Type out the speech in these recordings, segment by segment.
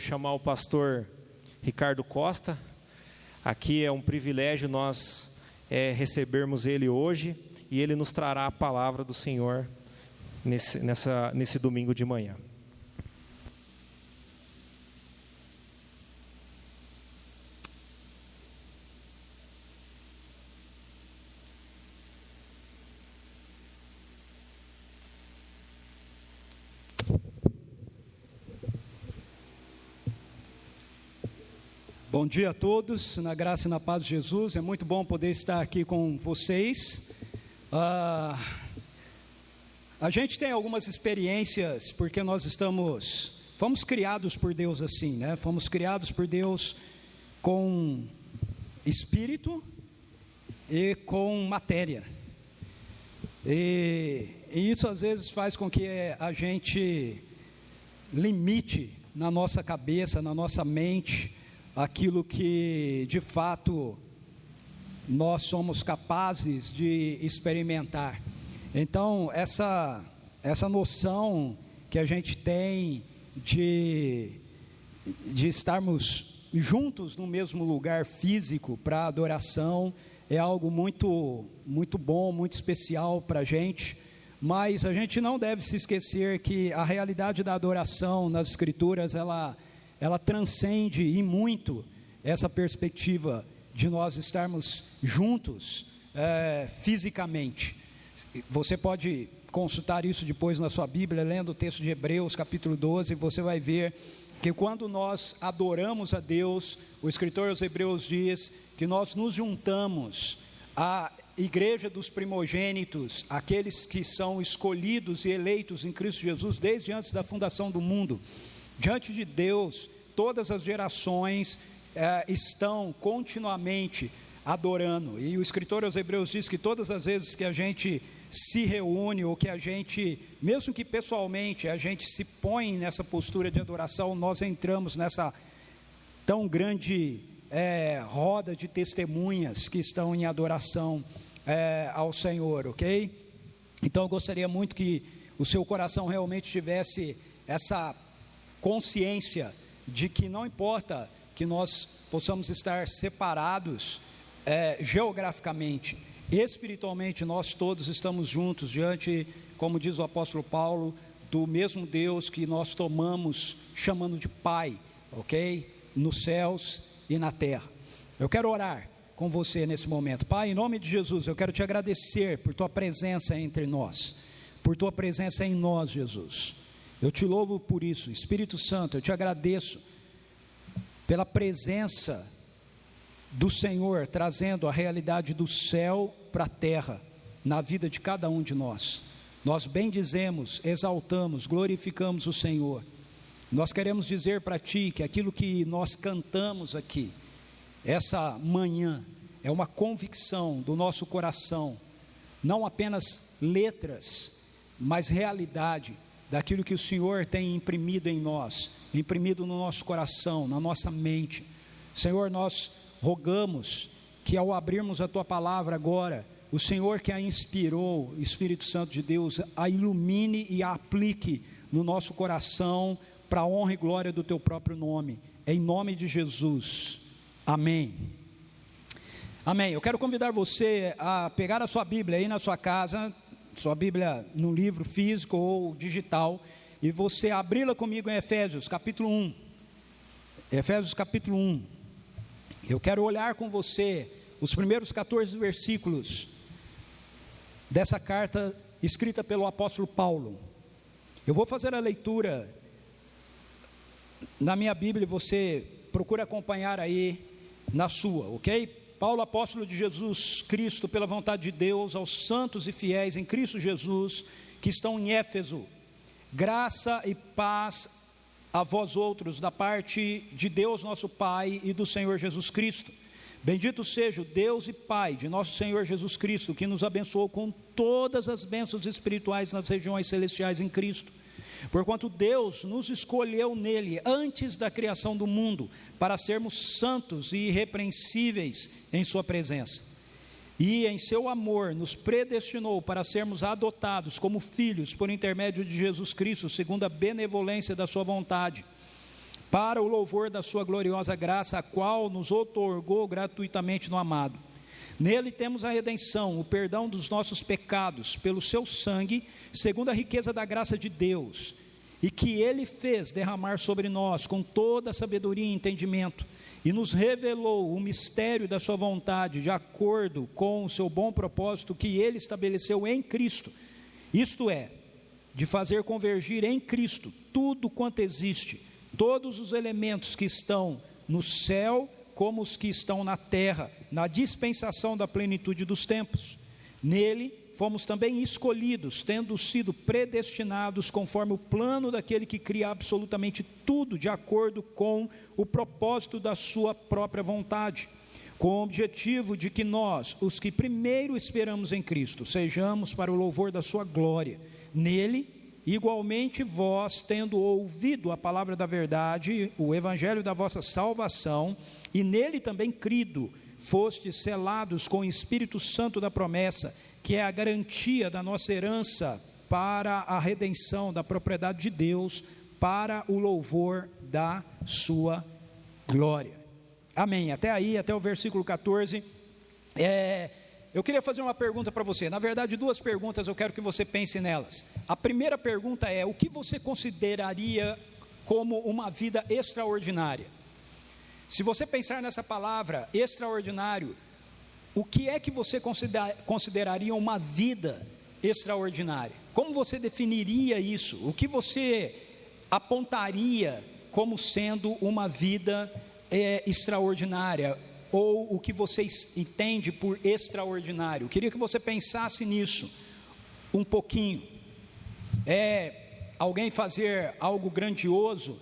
chamar o pastor Ricardo Costa. Aqui é um privilégio nós é, recebermos ele hoje e ele nos trará a palavra do Senhor nesse, nessa, nesse domingo de manhã. Bom dia a todos, na graça e na paz de Jesus, é muito bom poder estar aqui com vocês. Ah, a gente tem algumas experiências, porque nós estamos, fomos criados por Deus assim, né? Fomos criados por Deus com espírito e com matéria. E, e isso às vezes faz com que a gente limite na nossa cabeça, na nossa mente, aquilo que de fato nós somos capazes de experimentar. Então, essa, essa noção que a gente tem de, de estarmos juntos no mesmo lugar físico para adoração é algo muito, muito bom, muito especial para a gente. Mas a gente não deve se esquecer que a realidade da adoração nas Escrituras ela ela transcende e muito essa perspectiva de nós estarmos juntos é, fisicamente. Você pode consultar isso depois na sua Bíblia, lendo o texto de Hebreus, capítulo 12, você vai ver que quando nós adoramos a Deus, o escritor aos Hebreus diz que nós nos juntamos à igreja dos primogênitos, aqueles que são escolhidos e eleitos em Cristo Jesus desde antes da fundação do mundo. Diante de Deus, todas as gerações é, estão continuamente adorando. E o escritor aos Hebreus diz que todas as vezes que a gente se reúne, ou que a gente, mesmo que pessoalmente, a gente se põe nessa postura de adoração, nós entramos nessa tão grande é, roda de testemunhas que estão em adoração é, ao Senhor, ok? Então eu gostaria muito que o seu coração realmente tivesse essa consciência de que não importa que nós possamos estar separados é, geograficamente, espiritualmente, nós todos estamos juntos diante, como diz o apóstolo Paulo, do mesmo Deus que nós tomamos chamando de Pai, ok? Nos céus e na terra. Eu quero orar com você nesse momento. Pai, em nome de Jesus, eu quero te agradecer por tua presença entre nós, por tua presença em nós, Jesus. Eu te louvo por isso, Espírito Santo, eu te agradeço pela presença do Senhor trazendo a realidade do céu para a terra na vida de cada um de nós. Nós bendizemos, exaltamos, glorificamos o Senhor. Nós queremos dizer para ti que aquilo que nós cantamos aqui, essa manhã, é uma convicção do nosso coração, não apenas letras, mas realidade daquilo que o Senhor tem imprimido em nós, imprimido no nosso coração, na nossa mente. Senhor, nós rogamos que ao abrirmos a tua palavra agora, o Senhor que a inspirou, Espírito Santo de Deus, a ilumine e a aplique no nosso coração para a honra e glória do teu próprio nome. Em nome de Jesus. Amém. Amém. Eu quero convidar você a pegar a sua Bíblia aí na sua casa, sua Bíblia no livro físico ou digital, e você abri-la comigo em Efésios, capítulo 1. Efésios, capítulo 1. Eu quero olhar com você os primeiros 14 versículos dessa carta escrita pelo apóstolo Paulo. Eu vou fazer a leitura na minha Bíblia, você procura acompanhar aí na sua, ok? Paulo, apóstolo de Jesus Cristo, pela vontade de Deus, aos santos e fiéis em Cristo Jesus, que estão em Éfeso, graça e paz a vós outros, da parte de Deus nosso Pai e do Senhor Jesus Cristo. Bendito seja o Deus e Pai de nosso Senhor Jesus Cristo, que nos abençoou com todas as bênçãos espirituais nas regiões celestiais em Cristo Porquanto Deus nos escolheu nele antes da criação do mundo, para sermos santos e irrepreensíveis em Sua presença. E em seu amor nos predestinou para sermos adotados como filhos por intermédio de Jesus Cristo, segundo a benevolência da Sua vontade, para o louvor da Sua gloriosa graça, a qual nos otorgou gratuitamente no amado. Nele temos a redenção, o perdão dos nossos pecados, pelo Seu sangue, segundo a riqueza da graça de Deus, e que Ele fez derramar sobre nós com toda a sabedoria e entendimento, e nos revelou o mistério da Sua vontade, de acordo com o Seu bom propósito que Ele estabeleceu em Cristo. Isto é, de fazer convergir em Cristo tudo quanto existe, todos os elementos que estão no céu, como os que estão na terra, na dispensação da plenitude dos tempos. Nele fomos também escolhidos, tendo sido predestinados conforme o plano daquele que cria absolutamente tudo de acordo com o propósito da sua própria vontade, com o objetivo de que nós, os que primeiro esperamos em Cristo, sejamos para o louvor da sua glória. Nele, igualmente vós, tendo ouvido a palavra da verdade, o evangelho da vossa salvação, e nele também crido, fostes selados com o Espírito Santo da promessa, que é a garantia da nossa herança para a redenção da propriedade de Deus, para o louvor da sua glória. Amém. Até aí, até o versículo 14. É, eu queria fazer uma pergunta para você. Na verdade, duas perguntas eu quero que você pense nelas. A primeira pergunta é: o que você consideraria como uma vida extraordinária? Se você pensar nessa palavra extraordinário, o que é que você consideraria uma vida extraordinária? Como você definiria isso? O que você apontaria como sendo uma vida é, extraordinária? Ou o que você entende por extraordinário. Queria que você pensasse nisso um pouquinho. É alguém fazer algo grandioso,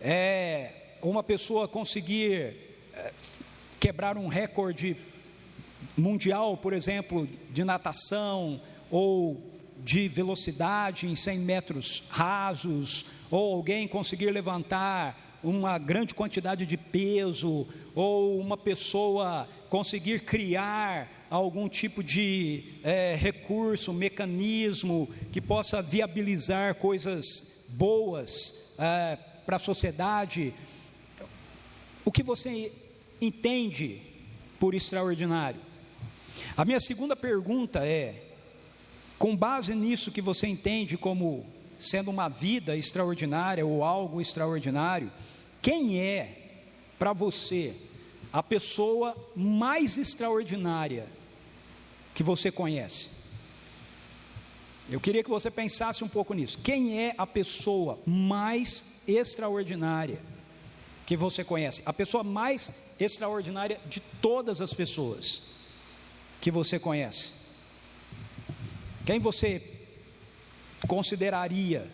é uma pessoa conseguir é, quebrar um recorde mundial, por exemplo, de natação ou de velocidade em 100 metros rasos, ou alguém conseguir levantar uma grande quantidade de peso, ou uma pessoa conseguir criar algum tipo de é, recurso, mecanismo que possa viabilizar coisas boas é, para a sociedade. O que você entende por extraordinário? A minha segunda pergunta é: com base nisso que você entende como sendo uma vida extraordinária ou algo extraordinário, quem é para você a pessoa mais extraordinária que você conhece? Eu queria que você pensasse um pouco nisso. Quem é a pessoa mais extraordinária que você conhece? A pessoa mais extraordinária de todas as pessoas que você conhece? Quem você consideraria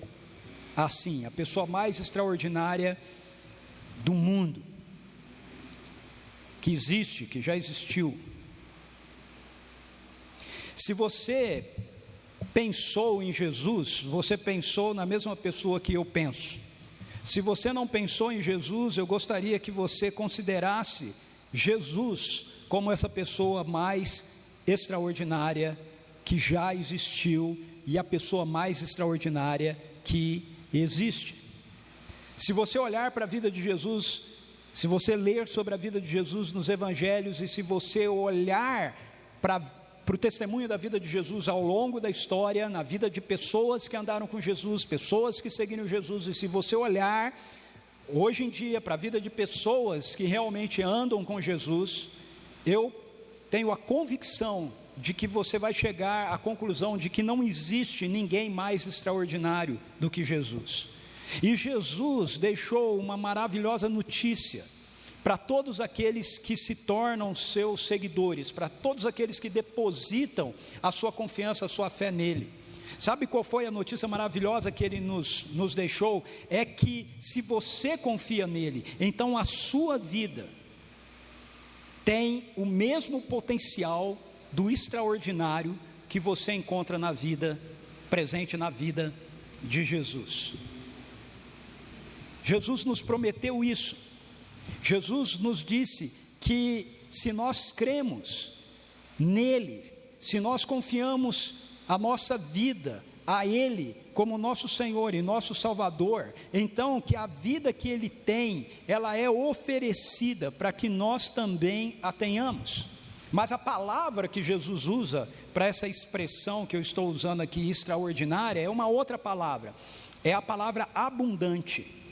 assim, a pessoa mais extraordinária do mundo? Que existe, que já existiu. Se você pensou em Jesus, você pensou na mesma pessoa que eu penso. Se você não pensou em Jesus, eu gostaria que você considerasse Jesus como essa pessoa mais extraordinária que já existiu e a pessoa mais extraordinária que existe. Se você olhar para a vida de Jesus se você ler sobre a vida de Jesus nos evangelhos e se você olhar para para o testemunho da vida de Jesus ao longo da história, na vida de pessoas que andaram com Jesus, pessoas que seguiram Jesus, e se você olhar hoje em dia para a vida de pessoas que realmente andam com Jesus, eu tenho a convicção de que você vai chegar à conclusão de que não existe ninguém mais extraordinário do que Jesus. E Jesus deixou uma maravilhosa notícia para todos aqueles que se tornam seus seguidores, para todos aqueles que depositam a sua confiança, a sua fé nele. Sabe qual foi a notícia maravilhosa que ele nos, nos deixou? É que se você confia nele, então a sua vida tem o mesmo potencial do extraordinário que você encontra na vida, presente na vida de Jesus. Jesus nos prometeu isso. Jesus nos disse que se nós cremos nele, se nós confiamos a nossa vida a Ele como nosso Senhor e nosso Salvador, então que a vida que Ele tem, ela é oferecida para que nós também a tenhamos. Mas a palavra que Jesus usa para essa expressão que eu estou usando aqui, extraordinária, é uma outra palavra, é a palavra abundante.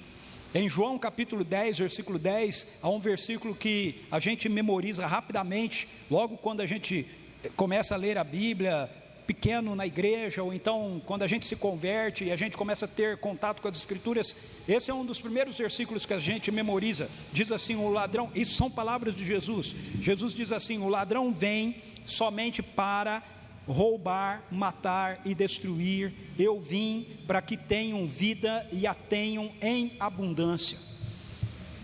Em João capítulo 10, versículo 10, há um versículo que a gente memoriza rapidamente, logo quando a gente começa a ler a Bíblia, pequeno na igreja, ou então quando a gente se converte e a gente começa a ter contato com as Escrituras, esse é um dos primeiros versículos que a gente memoriza. Diz assim: o ladrão, isso são palavras de Jesus. Jesus diz assim: o ladrão vem somente para roubar, matar e destruir. Eu vim para que tenham vida e a tenham em abundância.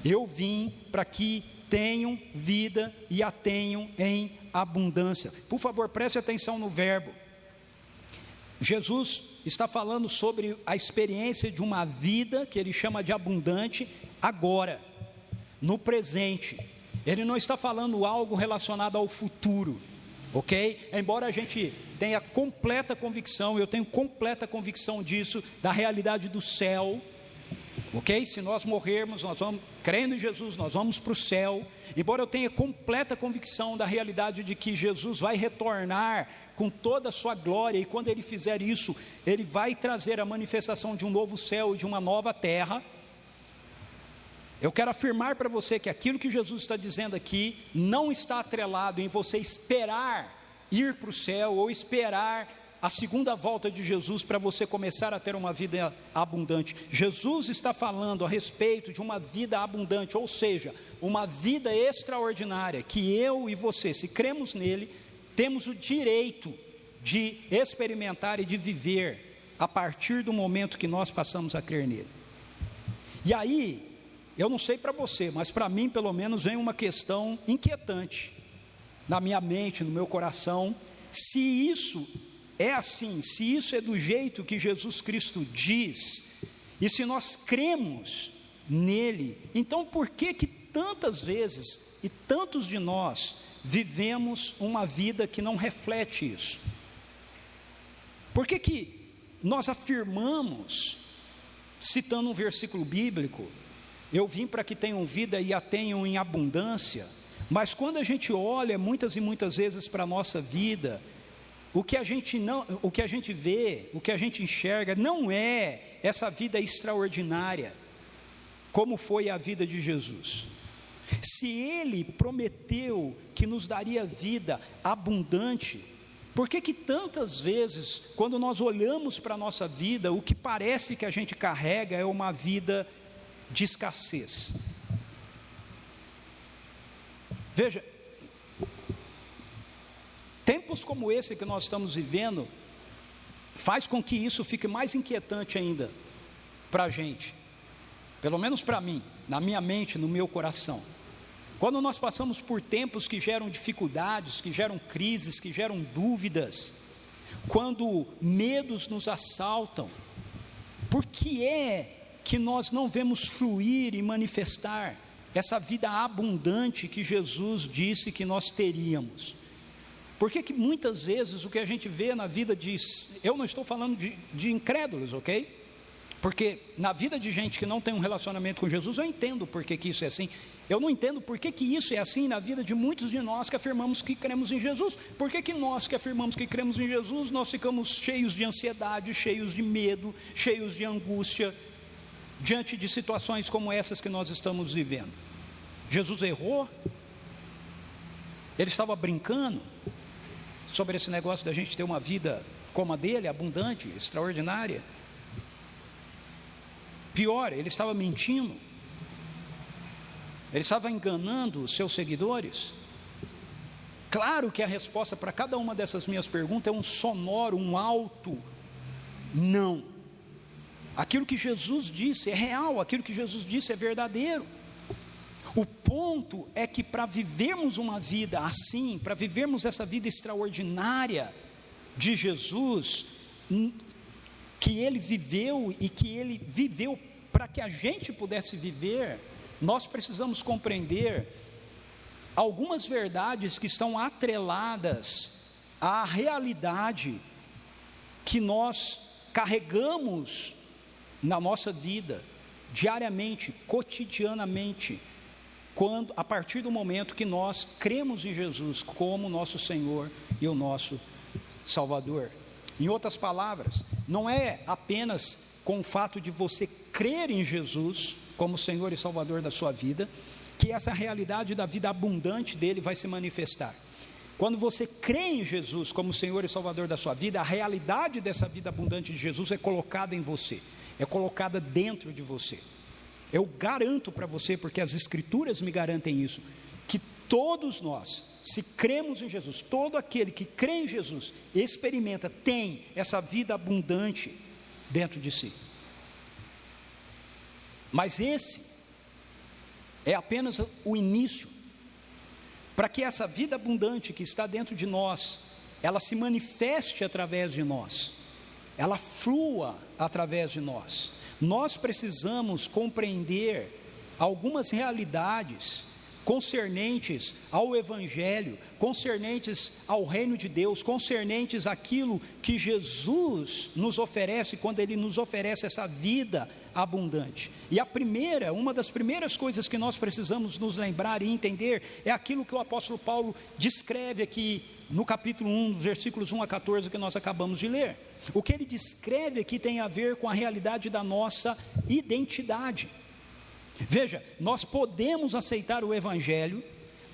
Eu vim para que tenham vida e a tenham em abundância. Por favor, preste atenção no verbo. Jesus está falando sobre a experiência de uma vida que ele chama de abundante agora, no presente. Ele não está falando algo relacionado ao futuro, ok? Embora a gente tenha completa convicção, eu tenho completa convicção disso, da realidade do céu, ok? Se nós morrermos, nós vamos, crendo em Jesus, nós vamos para o céu. Embora eu tenha completa convicção da realidade de que Jesus vai retornar com toda a sua glória, e quando ele fizer isso, ele vai trazer a manifestação de um novo céu e de uma nova terra. Eu quero afirmar para você que aquilo que Jesus está dizendo aqui não está atrelado em você esperar ir para o céu ou esperar a segunda volta de Jesus para você começar a ter uma vida abundante. Jesus está falando a respeito de uma vida abundante, ou seja, uma vida extraordinária que eu e você, se cremos nele, temos o direito de experimentar e de viver a partir do momento que nós passamos a crer nele. E aí, eu não sei para você, mas para mim, pelo menos, vem uma questão inquietante na minha mente, no meu coração. Se isso é assim, se isso é do jeito que Jesus Cristo diz, e se nós cremos nele, então por que que tantas vezes e tantos de nós vivemos uma vida que não reflete isso? Por que, que nós afirmamos, citando um versículo bíblico, eu vim para que tenham vida e a tenham em abundância, mas quando a gente olha muitas e muitas vezes para a nossa vida, o que a gente não, o que a gente vê, o que a gente enxerga não é essa vida extraordinária, como foi a vida de Jesus. Se ele prometeu que nos daria vida abundante, por que que tantas vezes, quando nós olhamos para a nossa vida, o que parece que a gente carrega é uma vida de escassez? Veja, tempos como esse que nós estamos vivendo, faz com que isso fique mais inquietante ainda para a gente, pelo menos para mim, na minha mente, no meu coração. Quando nós passamos por tempos que geram dificuldades, que geram crises, que geram dúvidas, quando medos nos assaltam, por que é que nós não vemos fluir e manifestar essa vida abundante que Jesus disse que nós teríamos? Por que, muitas vezes o que a gente vê na vida de. Eu não estou falando de, de incrédulos, ok? Porque na vida de gente que não tem um relacionamento com Jesus, eu entendo por que, que isso é assim. Eu não entendo por que, que isso é assim na vida de muitos de nós que afirmamos que cremos em Jesus. Por que, que nós que afirmamos que cremos em Jesus, nós ficamos cheios de ansiedade, cheios de medo, cheios de angústia, diante de situações como essas que nós estamos vivendo? Jesus errou? Ele estava brincando sobre esse negócio da gente ter uma vida como a dele, abundante, extraordinária? Pior, ele estava mentindo. Ele estava enganando os seus seguidores. Claro que a resposta para cada uma dessas minhas perguntas é um sonoro, um alto não. Aquilo que Jesus disse é real, aquilo que Jesus disse é verdadeiro. O ponto é que para vivermos uma vida assim, para vivermos essa vida extraordinária de Jesus, que ele viveu e que ele viveu para que a gente pudesse viver, nós precisamos compreender algumas verdades que estão atreladas à realidade que nós carregamos na nossa vida, diariamente, cotidianamente, quando a partir do momento que nós cremos em Jesus como nosso Senhor e o nosso Salvador. Em outras palavras, não é apenas com o fato de você crer em Jesus como Senhor e Salvador da sua vida, que essa realidade da vida abundante dele vai se manifestar. Quando você crê em Jesus como Senhor e Salvador da sua vida, a realidade dessa vida abundante de Jesus é colocada em você, é colocada dentro de você. Eu garanto para você, porque as Escrituras me garantem isso, que todos nós, se cremos em Jesus, todo aquele que crê em Jesus, experimenta, tem essa vida abundante dentro de si. Mas esse é apenas o início para que essa vida abundante que está dentro de nós, ela se manifeste através de nós, ela flua através de nós. Nós precisamos compreender algumas realidades concernentes ao Evangelho, concernentes ao reino de Deus, concernentes àquilo que Jesus nos oferece quando Ele nos oferece essa vida abundante. E a primeira, uma das primeiras coisas que nós precisamos nos lembrar e entender é aquilo que o apóstolo Paulo descreve aqui no capítulo 1, versículos 1 a 14 que nós acabamos de ler. O que ele descreve aqui tem a ver com a realidade da nossa identidade. Veja, nós podemos aceitar o evangelho,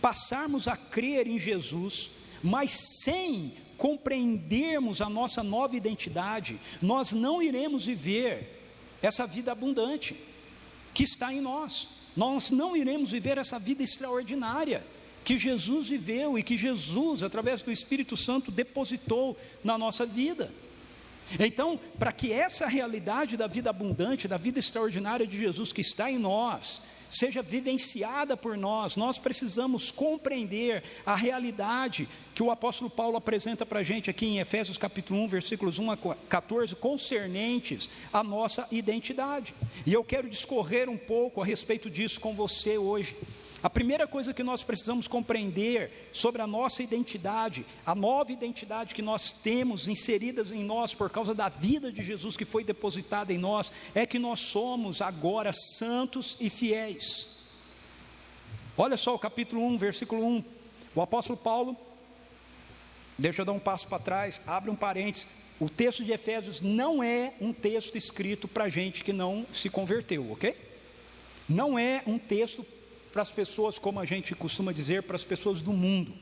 passarmos a crer em Jesus, mas sem compreendermos a nossa nova identidade, nós não iremos viver essa vida abundante que está em nós. Nós não iremos viver essa vida extraordinária que Jesus viveu e que Jesus, através do Espírito Santo, depositou na nossa vida. Então, para que essa realidade da vida abundante, da vida extraordinária de Jesus que está em nós, seja vivenciada por nós, nós precisamos compreender a realidade que o apóstolo Paulo apresenta para a gente aqui em Efésios capítulo 1, versículos 1 a 14, concernentes à nossa identidade. E eu quero discorrer um pouco a respeito disso com você hoje. A primeira coisa que nós precisamos compreender sobre a nossa identidade, a nova identidade que nós temos inseridas em nós por causa da vida de Jesus que foi depositada em nós, é que nós somos agora santos e fiéis. Olha só o capítulo 1, versículo 1. O apóstolo Paulo, deixa eu dar um passo para trás, abre um parênteses. O texto de Efésios não é um texto escrito para gente que não se converteu, ok? Não é um texto para as pessoas, como a gente costuma dizer, para as pessoas do mundo.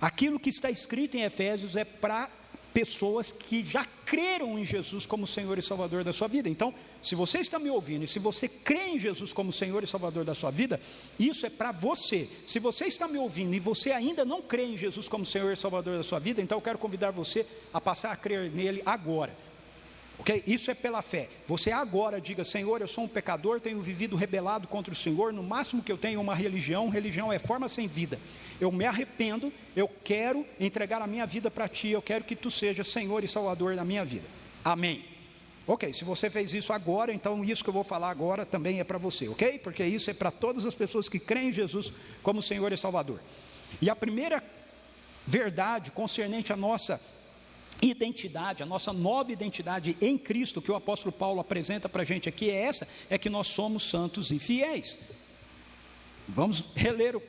Aquilo que está escrito em Efésios é para pessoas que já creram em Jesus como Senhor e Salvador da sua vida. Então, se você está me ouvindo e se você crê em Jesus como Senhor e Salvador da sua vida, isso é para você. Se você está me ouvindo e você ainda não crê em Jesus como Senhor e Salvador da sua vida, então eu quero convidar você a passar a crer nele agora. Ok? Isso é pela fé. Você agora diga: Senhor, eu sou um pecador, tenho vivido rebelado contra o Senhor. No máximo que eu tenho é uma religião. Religião é forma sem vida. Eu me arrependo. Eu quero entregar a minha vida para Ti. Eu quero que Tu sejas Senhor e Salvador da minha vida. Amém. Ok, se você fez isso agora, então isso que eu vou falar agora também é para você, ok? Porque isso é para todas as pessoas que creem em Jesus como Senhor e Salvador. E a primeira verdade concernente à nossa identidade, a nossa nova identidade em Cristo, que o apóstolo Paulo apresenta para a gente aqui, é essa: é que nós somos santos e fiéis. Vamos reler o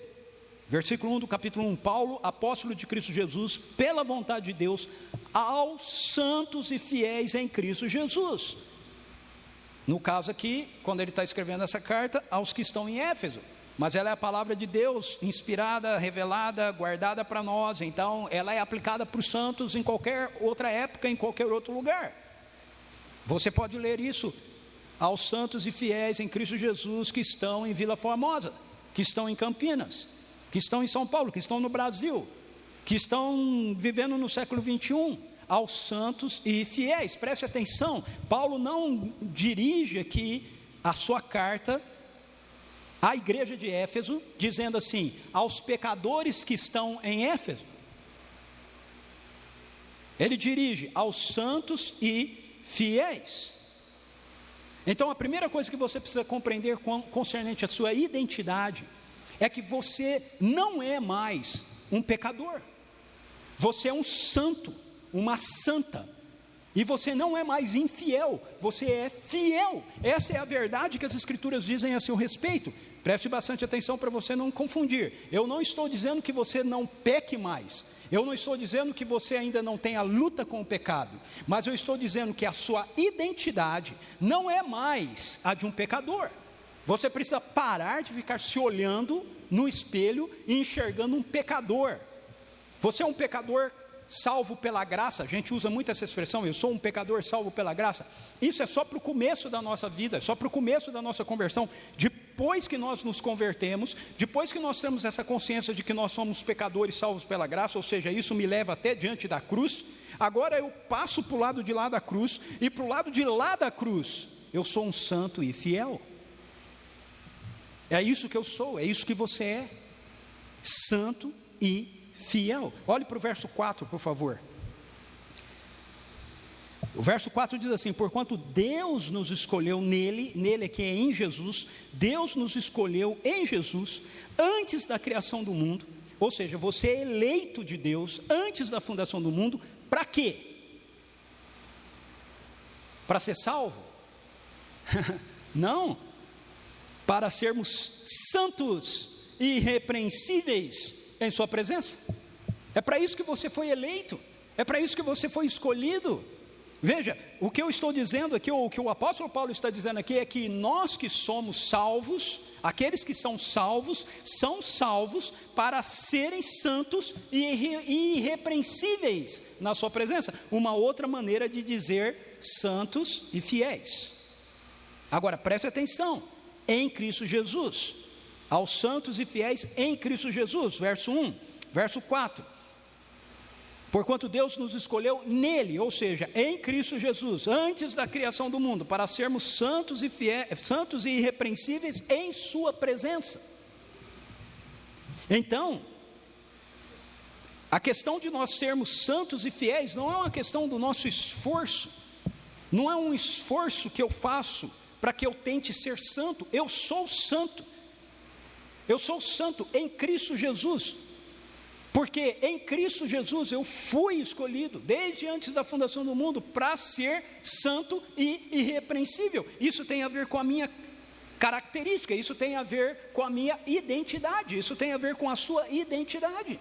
versículo 1 do capítulo 1. Paulo, apóstolo de Cristo Jesus, pela vontade de Deus, aos santos e fiéis em Cristo Jesus. No caso aqui, quando ele está escrevendo essa carta, aos que estão em Éfeso mas ela é a palavra de Deus, inspirada, revelada, guardada para nós, então ela é aplicada para os santos em qualquer outra época, em qualquer outro lugar. Você pode ler isso aos santos e fiéis em Cristo Jesus que estão em Vila Formosa, que estão em Campinas, que estão em São Paulo, que estão no Brasil, que estão vivendo no século 21 aos santos e fiéis. Preste atenção, Paulo não dirige aqui a sua carta à igreja de Éfeso, dizendo assim: aos pecadores que estão em Éfeso. Ele dirige aos santos e fiéis. Então, a primeira coisa que você precisa compreender concernente à sua identidade é que você não é mais um pecador, você é um santo, uma santa. E você não é mais infiel, você é fiel. Essa é a verdade que as Escrituras dizem a seu respeito. Preste bastante atenção para você não confundir. Eu não estou dizendo que você não peque mais. Eu não estou dizendo que você ainda não tenha luta com o pecado. Mas eu estou dizendo que a sua identidade não é mais a de um pecador. Você precisa parar de ficar se olhando no espelho e enxergando um pecador. Você é um pecador salvo pela graça, a gente usa muito essa expressão, eu sou um pecador salvo pela graça. Isso é só para o começo da nossa vida, é só para o começo da nossa conversão. Depois que nós nos convertemos, depois que nós temos essa consciência de que nós somos pecadores salvos pela graça, ou seja, isso me leva até diante da cruz. Agora eu passo para o lado de lá da cruz, e para o lado de lá da cruz, eu sou um santo e fiel. É isso que eu sou, é isso que você é. Santo e fiel. Olhe para o verso 4, por favor. O verso 4 diz assim: Porquanto Deus nos escolheu nele, nele que é em Jesus, Deus nos escolheu em Jesus antes da criação do mundo, ou seja, você é eleito de Deus antes da fundação do mundo, para quê? Para ser salvo? Não, para sermos santos e irrepreensíveis em Sua presença. É para isso que você foi eleito, é para isso que você foi escolhido. Veja, o que eu estou dizendo aqui, ou o que o apóstolo Paulo está dizendo aqui, é que nós que somos salvos, aqueles que são salvos, são salvos para serem santos e irrepreensíveis na Sua presença. Uma outra maneira de dizer santos e fiéis. Agora preste atenção: em Cristo Jesus aos santos e fiéis em Cristo Jesus, verso 1, verso 4. Porquanto Deus nos escolheu nele, ou seja, em Cristo Jesus, antes da criação do mundo, para sermos santos e fiéis, santos e irrepreensíveis em sua presença. Então, a questão de nós sermos santos e fiéis não é uma questão do nosso esforço, não é um esforço que eu faço para que eu tente ser santo, eu sou santo. Eu sou santo em Cristo Jesus. Porque em Cristo Jesus eu fui escolhido, desde antes da fundação do mundo, para ser santo e irrepreensível. Isso tem a ver com a minha característica, isso tem a ver com a minha identidade, isso tem a ver com a sua identidade.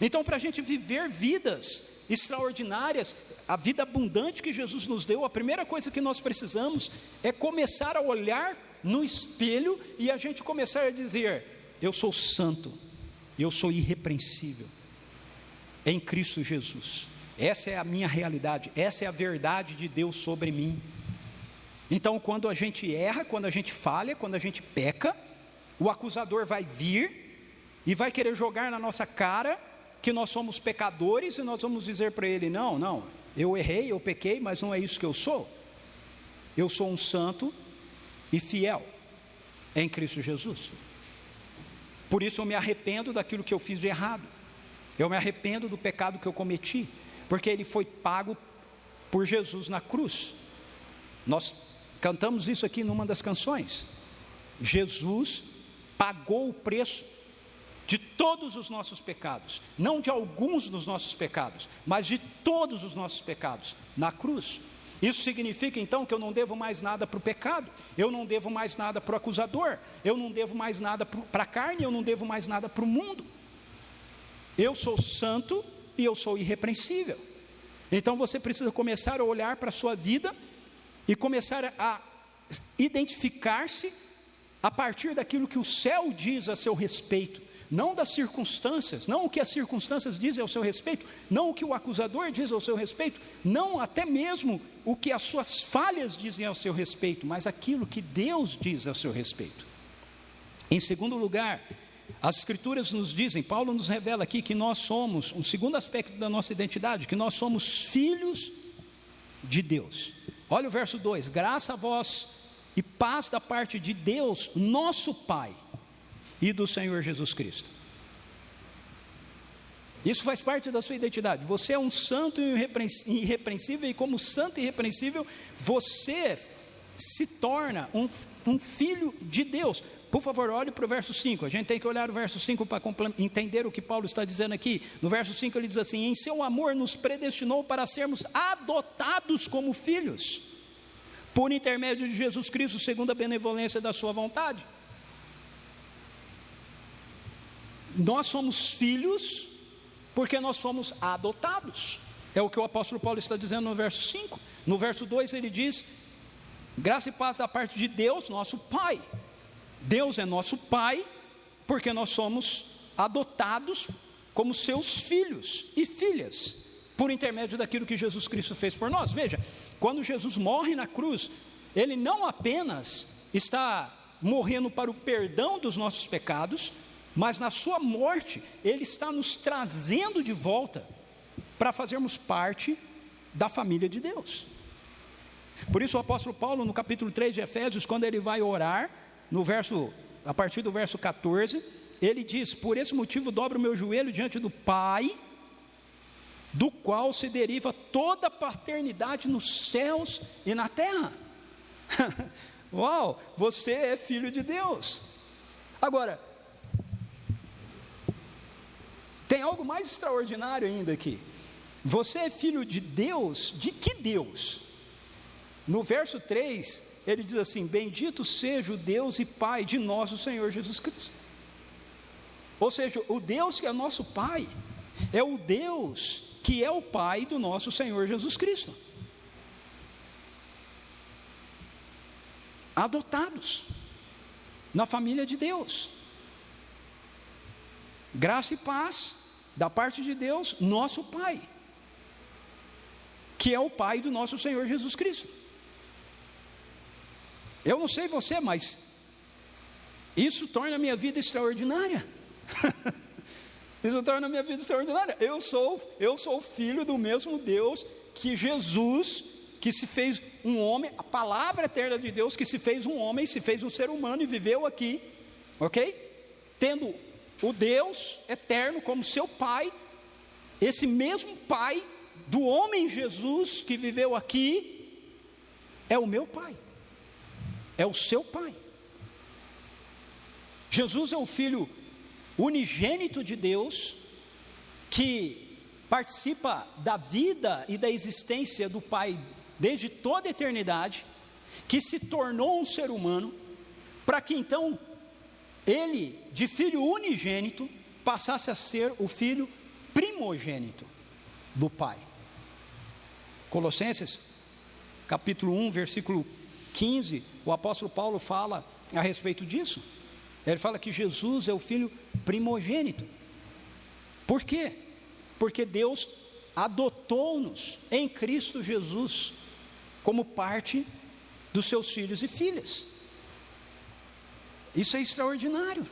Então, para a gente viver vidas extraordinárias, a vida abundante que Jesus nos deu, a primeira coisa que nós precisamos é começar a olhar no espelho e a gente começar a dizer: Eu sou santo, eu sou irrepreensível, em Cristo Jesus. Essa é a minha realidade, essa é a verdade de Deus sobre mim. Então, quando a gente erra, quando a gente falha, quando a gente peca, o acusador vai vir e vai querer jogar na nossa cara que nós somos pecadores e nós vamos dizer para ele: não, não, eu errei, eu pequei, mas não é isso que eu sou. Eu sou um santo e fiel em Cristo Jesus. Por isso eu me arrependo daquilo que eu fiz de errado. Eu me arrependo do pecado que eu cometi, porque ele foi pago por Jesus na cruz. Nós cantamos isso aqui numa das canções. Jesus pagou o preço de todos os nossos pecados, não de alguns dos nossos pecados, mas de todos os nossos pecados na cruz. Isso significa então que eu não devo mais nada para o pecado, eu não devo mais nada para o acusador, eu não devo mais nada para a carne, eu não devo mais nada para o mundo. Eu sou santo e eu sou irrepreensível. Então você precisa começar a olhar para a sua vida e começar a identificar-se a partir daquilo que o céu diz a seu respeito não das circunstâncias, não o que as circunstâncias dizem ao seu respeito, não o que o acusador diz ao seu respeito, não até mesmo o que as suas falhas dizem ao seu respeito, mas aquilo que Deus diz ao seu respeito. Em segundo lugar, as Escrituras nos dizem, Paulo nos revela aqui que nós somos, um segundo aspecto da nossa identidade, que nós somos filhos de Deus. Olha o verso 2: graça a vós e paz da parte de Deus, nosso Pai e do Senhor Jesus Cristo. Isso faz parte da sua identidade. Você é um santo irrepreensível, e como santo irrepreensível, você se torna um um filho de Deus. Por favor, olhe para o verso 5. A gente tem que olhar o verso 5 para entender o que Paulo está dizendo aqui. No verso 5 ele diz assim: Em seu amor nos predestinou para sermos adotados como filhos, por intermédio de Jesus Cristo, segundo a benevolência da Sua vontade. Nós somos filhos porque nós fomos adotados. É o que o apóstolo Paulo está dizendo no verso 5. No verso 2 ele diz: Graça e paz da parte de Deus, nosso Pai. Deus é nosso Pai, porque nós somos adotados como seus filhos e filhas, por intermédio daquilo que Jesus Cristo fez por nós. Veja, quando Jesus morre na cruz, ele não apenas está morrendo para o perdão dos nossos pecados, mas na sua morte, ele está nos trazendo de volta para fazermos parte da família de Deus. Por isso o apóstolo Paulo, no capítulo 3 de Efésios, quando ele vai orar, no verso, a partir do verso 14, ele diz: Por esse motivo dobro o meu joelho diante do Pai, do qual se deriva toda a paternidade nos céus e na terra. Uau, você é filho de Deus. Agora, tem algo mais extraordinário ainda aqui. Você é filho de Deus, de que Deus? No verso 3, ele diz assim: Bendito seja o Deus e Pai de nosso Senhor Jesus Cristo. Ou seja, o Deus que é nosso Pai, é o Deus que é o Pai do nosso Senhor Jesus Cristo. Adotados na família de Deus. Graça e paz da parte de Deus, nosso Pai, que é o Pai do nosso Senhor Jesus Cristo. Eu não sei você, mas isso torna a minha vida extraordinária. isso torna a minha vida extraordinária. Eu sou, eu sou filho do mesmo Deus que Jesus, que se fez um homem, a palavra eterna de Deus que se fez um homem, se fez um ser humano e viveu aqui, ok? Tendo o Deus eterno como seu pai, esse mesmo pai do homem Jesus que viveu aqui, é o meu pai é o seu pai. Jesus é o filho unigênito de Deus, que participa da vida e da existência do Pai desde toda a eternidade, que se tornou um ser humano, para que então ele, de filho unigênito, passasse a ser o filho primogênito do Pai. Colossenses, capítulo 1, versículo 15, o apóstolo Paulo fala a respeito disso. Ele fala que Jesus é o filho primogênito. Por quê? Porque Deus adotou-nos em Cristo Jesus como parte dos seus filhos e filhas. Isso é extraordinário.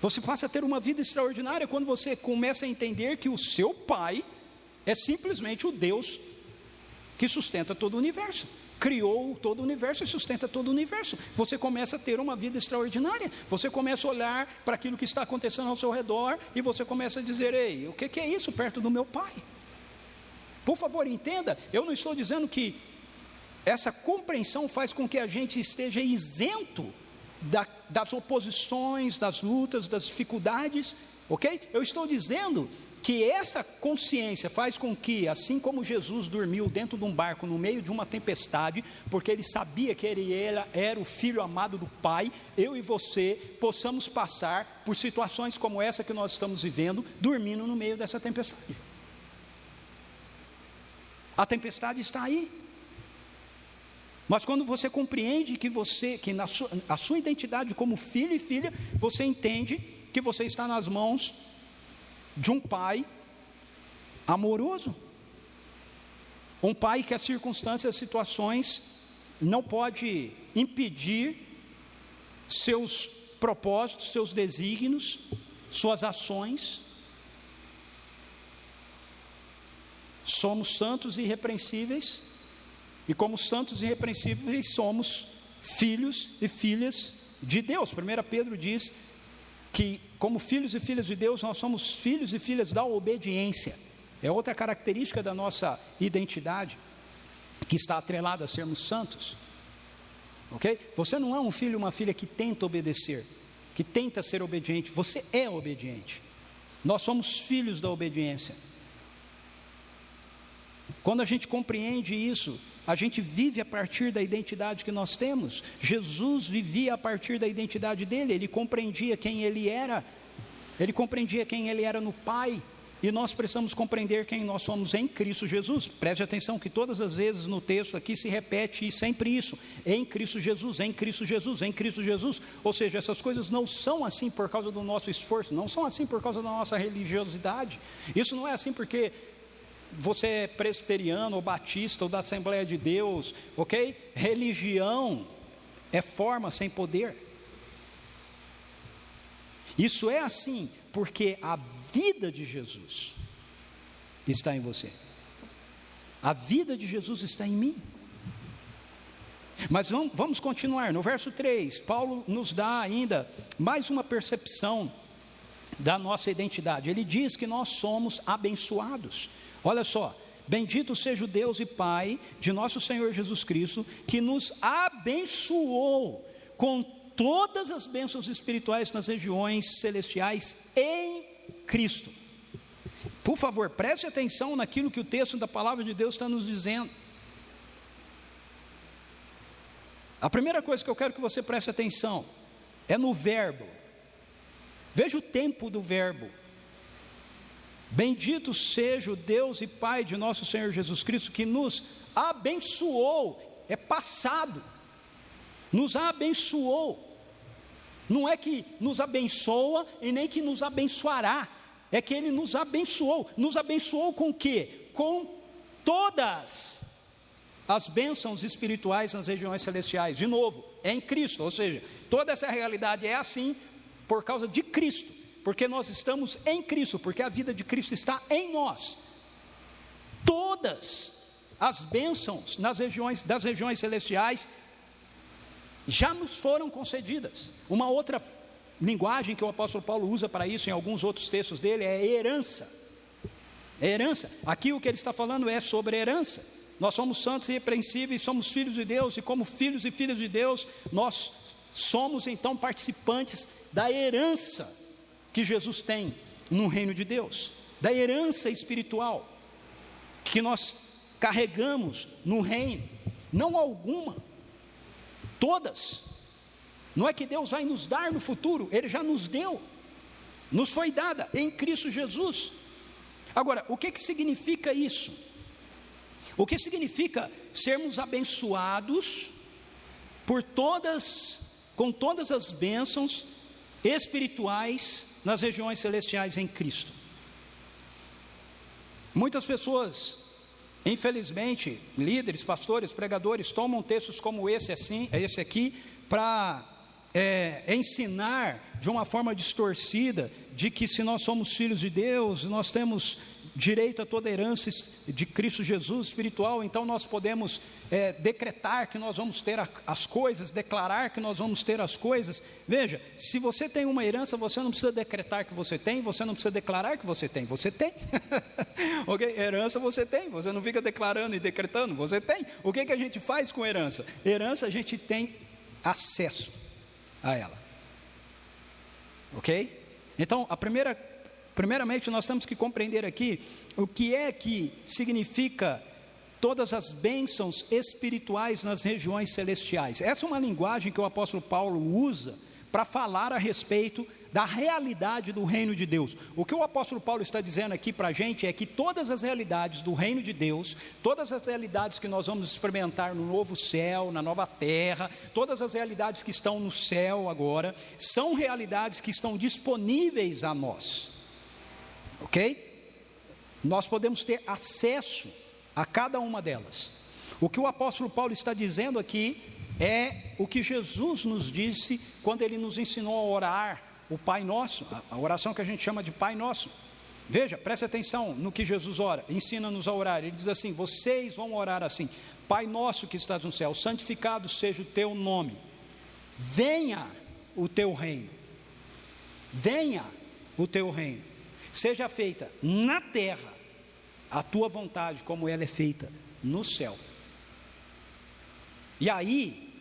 Você passa a ter uma vida extraordinária quando você começa a entender que o seu pai é simplesmente o Deus que sustenta todo o universo criou todo o universo e sustenta todo o universo. Você começa a ter uma vida extraordinária. Você começa a olhar para aquilo que está acontecendo ao seu redor e você começa a dizer: Ei, o que é isso perto do meu pai? Por favor, entenda, eu não estou dizendo que essa compreensão faz com que a gente esteja isento da, das oposições, das lutas, das dificuldades, ok? Eu estou dizendo que essa consciência faz com que, assim como Jesus dormiu dentro de um barco no meio de uma tempestade, porque ele sabia que ele era, era o filho amado do Pai, eu e você possamos passar por situações como essa que nós estamos vivendo, dormindo no meio dessa tempestade. A tempestade está aí. Mas quando você compreende que você, que na sua, a sua identidade como filho e filha, você entende que você está nas mãos de um pai amoroso. Um pai que as circunstâncias, as situações não pode impedir seus propósitos, seus desígnios, suas ações. Somos santos e irrepreensíveis, e como santos irrepreensíveis somos filhos e filhas de Deus. 1 Pedro diz que, como filhos e filhas de Deus, nós somos filhos e filhas da obediência. É outra característica da nossa identidade, que está atrelada a sermos santos. Ok? Você não é um filho, uma filha que tenta obedecer, que tenta ser obediente. Você é obediente. Nós somos filhos da obediência. Quando a gente compreende isso, a gente vive a partir da identidade que nós temos. Jesus vivia a partir da identidade dele, ele compreendia quem ele era, ele compreendia quem ele era no Pai. E nós precisamos compreender quem nós somos em Cristo Jesus. Preste atenção que todas as vezes no texto aqui se repete sempre isso: em Cristo Jesus, em Cristo Jesus, em Cristo Jesus. Ou seja, essas coisas não são assim por causa do nosso esforço, não são assim por causa da nossa religiosidade. Isso não é assim porque você é presbiteriano ou batista ou da Assembleia de Deus, ok? Religião é forma sem poder. Isso é assim porque a vida de Jesus está em você. A vida de Jesus está em mim. Mas vamos, continuar. No verso 3, Paulo nos dá ainda mais uma percepção da nossa identidade. Ele diz que nós somos abençoados. Olha só, bendito seja o Deus e Pai de nosso Senhor Jesus Cristo, que nos abençoou com todas as bênçãos espirituais nas regiões celestiais em Cristo. Por favor, preste atenção naquilo que o texto da palavra de Deus está nos dizendo. A primeira coisa que eu quero que você preste atenção é no verbo. Veja o tempo do verbo. Bendito seja o Deus e Pai de nosso Senhor Jesus Cristo, que nos abençoou, é passado, nos abençoou. Não é que nos abençoa e nem que nos abençoará, é que Ele nos abençoou. Nos abençoou com o quê? Com todas as bênçãos espirituais nas regiões celestiais. De novo, é em Cristo, ou seja, toda essa realidade é assim por causa de Cristo porque nós estamos em Cristo, porque a vida de Cristo está em nós. Todas as bênçãos nas regiões das regiões celestiais já nos foram concedidas. Uma outra linguagem que o apóstolo Paulo usa para isso em alguns outros textos dele é herança. Herança. Aqui o que ele está falando é sobre herança. Nós somos santos e irrepreensíveis, somos filhos de Deus, e como filhos e filhas de Deus, nós somos então participantes da herança que Jesus tem no reino de Deus, da herança espiritual que nós carregamos no reino, não alguma, todas. Não é que Deus vai nos dar no futuro, Ele já nos deu, nos foi dada em Cristo Jesus. Agora, o que, que significa isso? O que significa sermos abençoados por todas, com todas as bênçãos espirituais nas regiões celestiais em Cristo. Muitas pessoas, infelizmente, líderes, pastores, pregadores, tomam textos como esse, assim, esse aqui, para é, ensinar de uma forma distorcida de que se nós somos filhos de Deus, nós temos direito a toda herança de Cristo Jesus espiritual, então nós podemos é, decretar que nós vamos ter a, as coisas, declarar que nós vamos ter as coisas. Veja, se você tem uma herança, você não precisa decretar que você tem, você não precisa declarar que você tem, você tem. ok? Herança você tem, você não fica declarando e decretando, você tem. O que, que a gente faz com herança? Herança a gente tem acesso a ela. Ok? Então, a primeira Primeiramente, nós temos que compreender aqui o que é que significa todas as bênçãos espirituais nas regiões celestiais. Essa é uma linguagem que o apóstolo Paulo usa para falar a respeito da realidade do reino de Deus. O que o apóstolo Paulo está dizendo aqui para a gente é que todas as realidades do reino de Deus, todas as realidades que nós vamos experimentar no novo céu, na nova terra, todas as realidades que estão no céu agora, são realidades que estão disponíveis a nós ok? Nós podemos ter acesso a cada uma delas. O que o apóstolo Paulo está dizendo aqui é o que Jesus nos disse quando ele nos ensinou a orar o Pai Nosso, a oração que a gente chama de Pai Nosso. Veja, preste atenção no que Jesus ora, ensina-nos a orar. Ele diz assim: vocês vão orar assim: Pai nosso que estás no céu, santificado seja o teu nome, venha o teu reino, venha o teu reino. Seja feita na terra a tua vontade, como ela é feita no céu. E aí,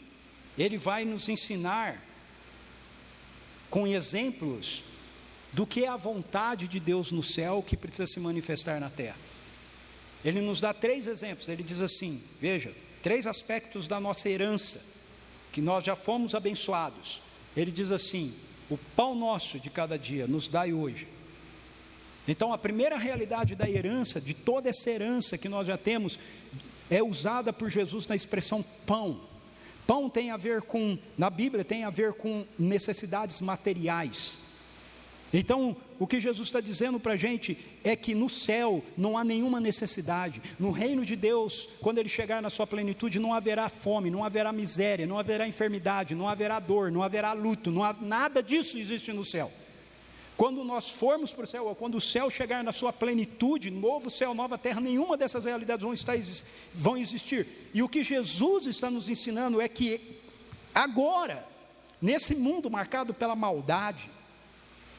ele vai nos ensinar com exemplos do que é a vontade de Deus no céu que precisa se manifestar na terra. Ele nos dá três exemplos. Ele diz assim: veja, três aspectos da nossa herança, que nós já fomos abençoados. Ele diz assim: o pão nosso de cada dia nos dai hoje. Então, a primeira realidade da herança, de toda essa herança que nós já temos, é usada por Jesus na expressão pão. Pão tem a ver com, na Bíblia, tem a ver com necessidades materiais. Então, o que Jesus está dizendo para a gente é que no céu não há nenhuma necessidade. No reino de Deus, quando ele chegar na sua plenitude, não haverá fome, não haverá miséria, não haverá enfermidade, não haverá dor, não haverá luto, não há, nada disso existe no céu. Quando nós formos para o céu, ou quando o céu chegar na sua plenitude, novo céu, nova terra, nenhuma dessas realidades vão, estar, vão existir. E o que Jesus está nos ensinando é que agora, nesse mundo marcado pela maldade,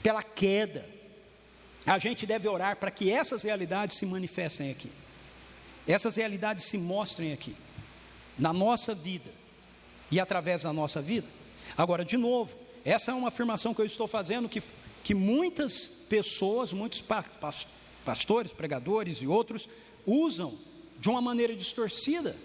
pela queda. A gente deve orar para que essas realidades se manifestem aqui, essas realidades se mostrem aqui, na nossa vida e através da nossa vida. Agora, de novo, essa é uma afirmação que eu estou fazendo que, que muitas pessoas, muitos pastores, pregadores e outros usam de uma maneira distorcida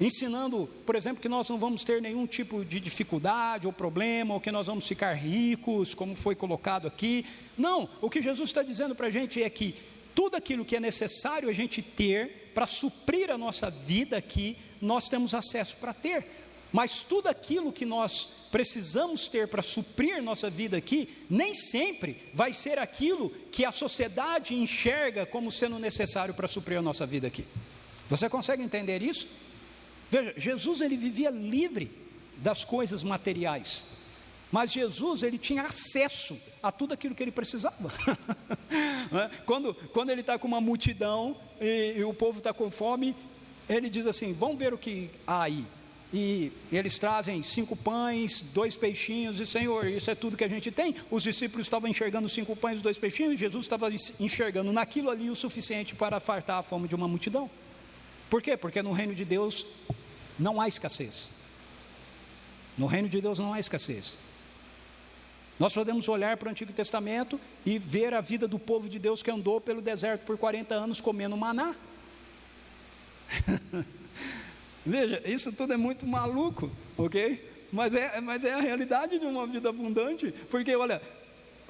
ensinando, por exemplo, que nós não vamos ter nenhum tipo de dificuldade ou problema, ou que nós vamos ficar ricos, como foi colocado aqui. Não, o que Jesus está dizendo para a gente é que tudo aquilo que é necessário a gente ter para suprir a nossa vida aqui, nós temos acesso para ter. Mas tudo aquilo que nós precisamos ter para suprir nossa vida aqui, nem sempre vai ser aquilo que a sociedade enxerga como sendo necessário para suprir a nossa vida aqui. Você consegue entender isso? Veja, Jesus ele vivia livre das coisas materiais. Mas Jesus ele tinha acesso a tudo aquilo que ele precisava. É? quando, quando ele está com uma multidão e, e o povo está com fome, ele diz assim: vamos ver o que há aí. E eles trazem cinco pães, dois peixinhos, e Senhor, isso é tudo que a gente tem. Os discípulos estavam enxergando cinco pães e dois peixinhos, e Jesus estava enxergando naquilo ali o suficiente para fartar a fome de uma multidão. Por quê? Porque no reino de Deus não há escassez. No reino de Deus não há escassez. Nós podemos olhar para o Antigo Testamento e ver a vida do povo de Deus que andou pelo deserto por 40 anos comendo maná. Veja, isso tudo é muito maluco, ok? Mas é, mas é a realidade de uma vida abundante, porque olha,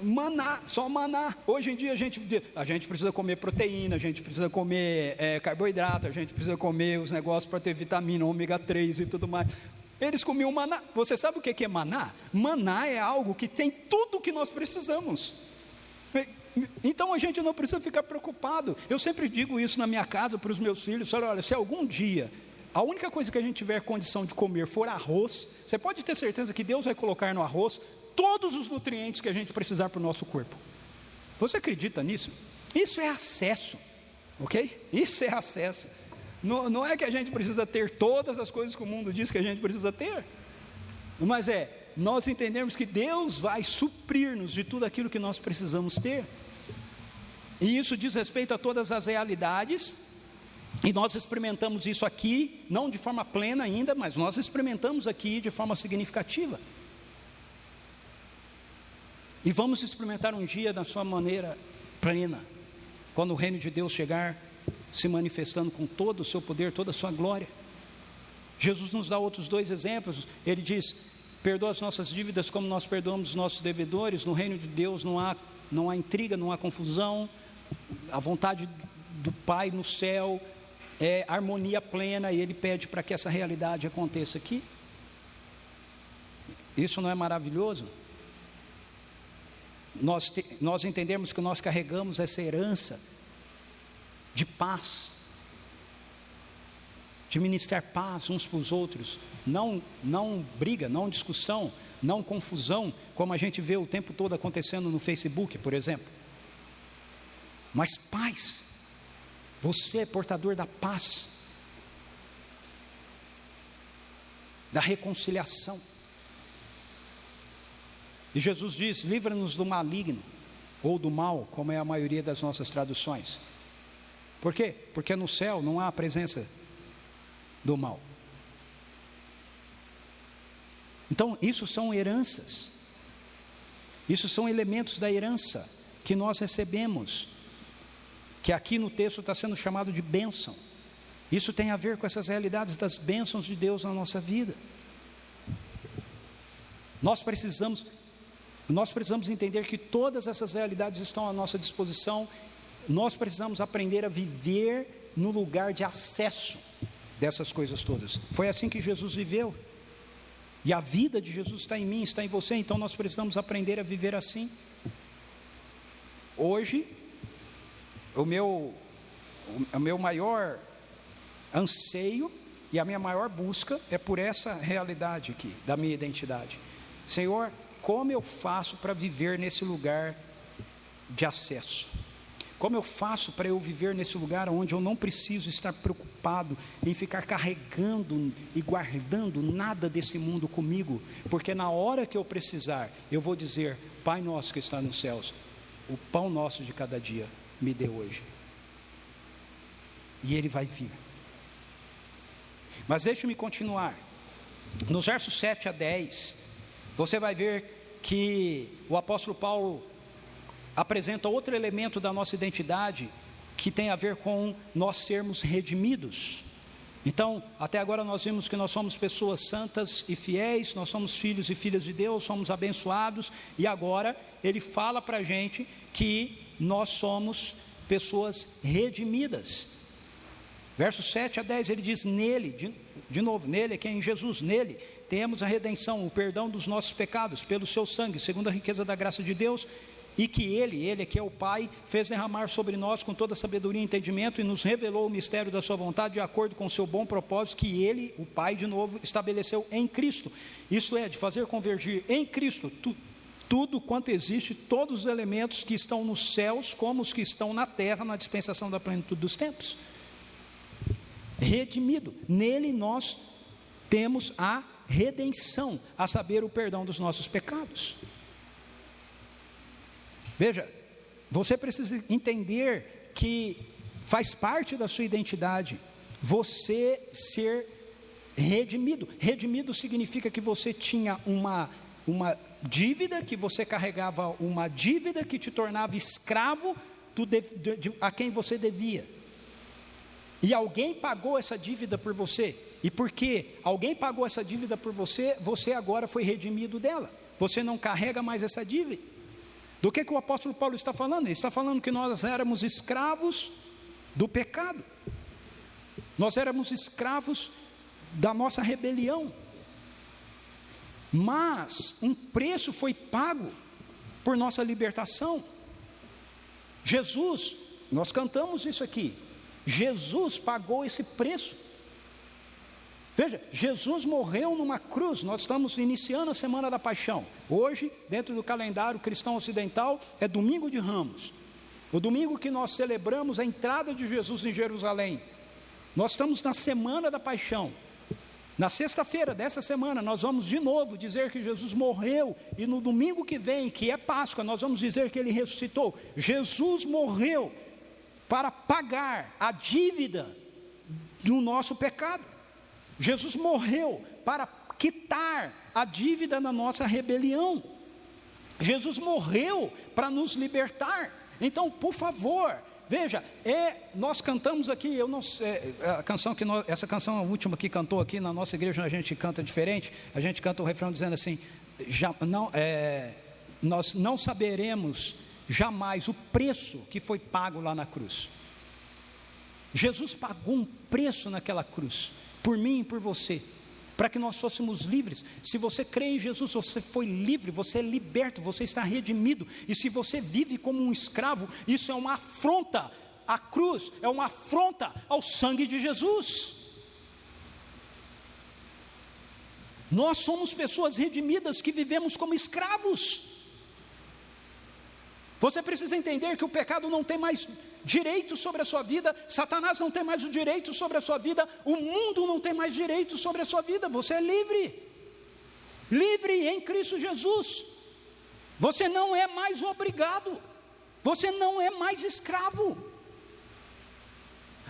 maná, só maná. Hoje em dia a gente, a gente precisa comer proteína, a gente precisa comer é, carboidrato, a gente precisa comer os negócios para ter vitamina, ômega 3 e tudo mais. Eles comiam maná. Você sabe o que é maná? Maná é algo que tem tudo o que nós precisamos. Então a gente não precisa ficar preocupado. Eu sempre digo isso na minha casa para os meus filhos: olha, se algum dia a única coisa que a gente tiver condição de comer for arroz, você pode ter certeza que Deus vai colocar no arroz todos os nutrientes que a gente precisar para o nosso corpo. Você acredita nisso? Isso é acesso, ok? Isso é acesso. Não, não é que a gente precisa ter todas as coisas que o mundo diz que a gente precisa ter, mas é nós entendemos que Deus vai suprir-nos de tudo aquilo que nós precisamos ter. E isso diz respeito a todas as realidades, e nós experimentamos isso aqui, não de forma plena ainda, mas nós experimentamos aqui de forma significativa. E vamos experimentar um dia da sua maneira plena, quando o reino de Deus chegar, se manifestando com todo o seu poder, toda a sua glória. Jesus nos dá outros dois exemplos. Ele diz: perdoa as nossas dívidas como nós perdoamos os nossos devedores. No reino de Deus não há, não há intriga, não há confusão. A vontade do Pai no céu é harmonia plena e Ele pede para que essa realidade aconteça aqui. Isso não é maravilhoso? nós, te, nós entendemos que nós carregamos essa herança de paz, de ministrar paz uns para os outros, não, não briga, não discussão, não confusão, como a gente vê o tempo todo acontecendo no Facebook, por exemplo. Mas paz, você é portador da paz, da reconciliação. E Jesus diz: livra-nos do maligno, ou do mal, como é a maioria das nossas traduções. Por quê? Porque no céu não há a presença do mal. Então, isso são heranças. Isso são elementos da herança que nós recebemos, que aqui no texto está sendo chamado de bênção. Isso tem a ver com essas realidades das bênçãos de Deus na nossa vida. Nós precisamos, nós precisamos entender que todas essas realidades estão à nossa disposição. Nós precisamos aprender a viver no lugar de acesso dessas coisas todas. Foi assim que Jesus viveu. E a vida de Jesus está em mim, está em você, então nós precisamos aprender a viver assim. Hoje, o meu, o meu maior anseio e a minha maior busca é por essa realidade aqui, da minha identidade. Senhor, como eu faço para viver nesse lugar de acesso? Como eu faço para eu viver nesse lugar onde eu não preciso estar preocupado em ficar carregando e guardando nada desse mundo comigo? Porque na hora que eu precisar, eu vou dizer: Pai nosso que está nos céus, o pão nosso de cada dia me dê hoje. E ele vai vir. Mas deixe-me continuar. Nos versos 7 a 10, você vai ver que o apóstolo Paulo apresenta outro elemento da nossa identidade que tem a ver com nós sermos redimidos. Então, até agora nós vimos que nós somos pessoas santas e fiéis, nós somos filhos e filhas de Deus, somos abençoados, e agora ele fala para a gente que nós somos pessoas redimidas. Versos 7 a 10 ele diz: Nele, de, de novo, nele é quem? Em Jesus, nele temos a redenção, o perdão dos nossos pecados, pelo seu sangue, segundo a riqueza da graça de Deus, e que Ele, Ele que é o Pai, fez derramar sobre nós com toda sabedoria e entendimento e nos revelou o mistério da Sua vontade de acordo com o seu bom propósito que Ele, o Pai, de novo, estabeleceu em Cristo. Isso é, de fazer convergir em Cristo tudo quanto existe, todos os elementos que estão nos céus, como os que estão na terra, na dispensação da plenitude dos tempos. Redimido, nele nós temos a redenção, a saber, o perdão dos nossos pecados. Veja, você precisa entender que faz parte da sua identidade você ser redimido. Redimido significa que você tinha uma, uma dívida, que você carregava uma dívida que te tornava escravo do, de, de, a quem você devia. E alguém pagou essa dívida por você. E porque alguém pagou essa dívida por você, você agora foi redimido dela. Você não carrega mais essa dívida. Do que, que o apóstolo Paulo está falando? Ele está falando que nós éramos escravos do pecado, nós éramos escravos da nossa rebelião, mas um preço foi pago por nossa libertação. Jesus, nós cantamos isso aqui, Jesus pagou esse preço. Veja, Jesus morreu numa cruz. Nós estamos iniciando a semana da paixão. Hoje, dentro do calendário cristão ocidental, é domingo de ramos. O domingo que nós celebramos a entrada de Jesus em Jerusalém. Nós estamos na semana da paixão. Na sexta-feira dessa semana, nós vamos de novo dizer que Jesus morreu, e no domingo que vem, que é Páscoa, nós vamos dizer que ele ressuscitou. Jesus morreu para pagar a dívida do nosso pecado. Jesus morreu para quitar a dívida da nossa rebelião. Jesus morreu para nos libertar. Então, por favor, veja, é, nós cantamos aqui, eu não sei, é, a canção que nós, essa canção a última que cantou aqui na nossa igreja a gente canta diferente. A gente canta o refrão dizendo assim: já, não, é, nós não saberemos jamais o preço que foi pago lá na cruz. Jesus pagou um preço naquela cruz por mim e por você, para que nós fôssemos livres. Se você crê em Jesus, você foi livre, você é liberto, você está redimido. E se você vive como um escravo, isso é uma afronta à cruz, é uma afronta ao sangue de Jesus. Nós somos pessoas redimidas que vivemos como escravos. Você precisa entender que o pecado não tem mais direito sobre a sua vida, Satanás não tem mais o direito sobre a sua vida, o mundo não tem mais direito sobre a sua vida, você é livre. Livre em Cristo Jesus. Você não é mais obrigado, você não é mais escravo.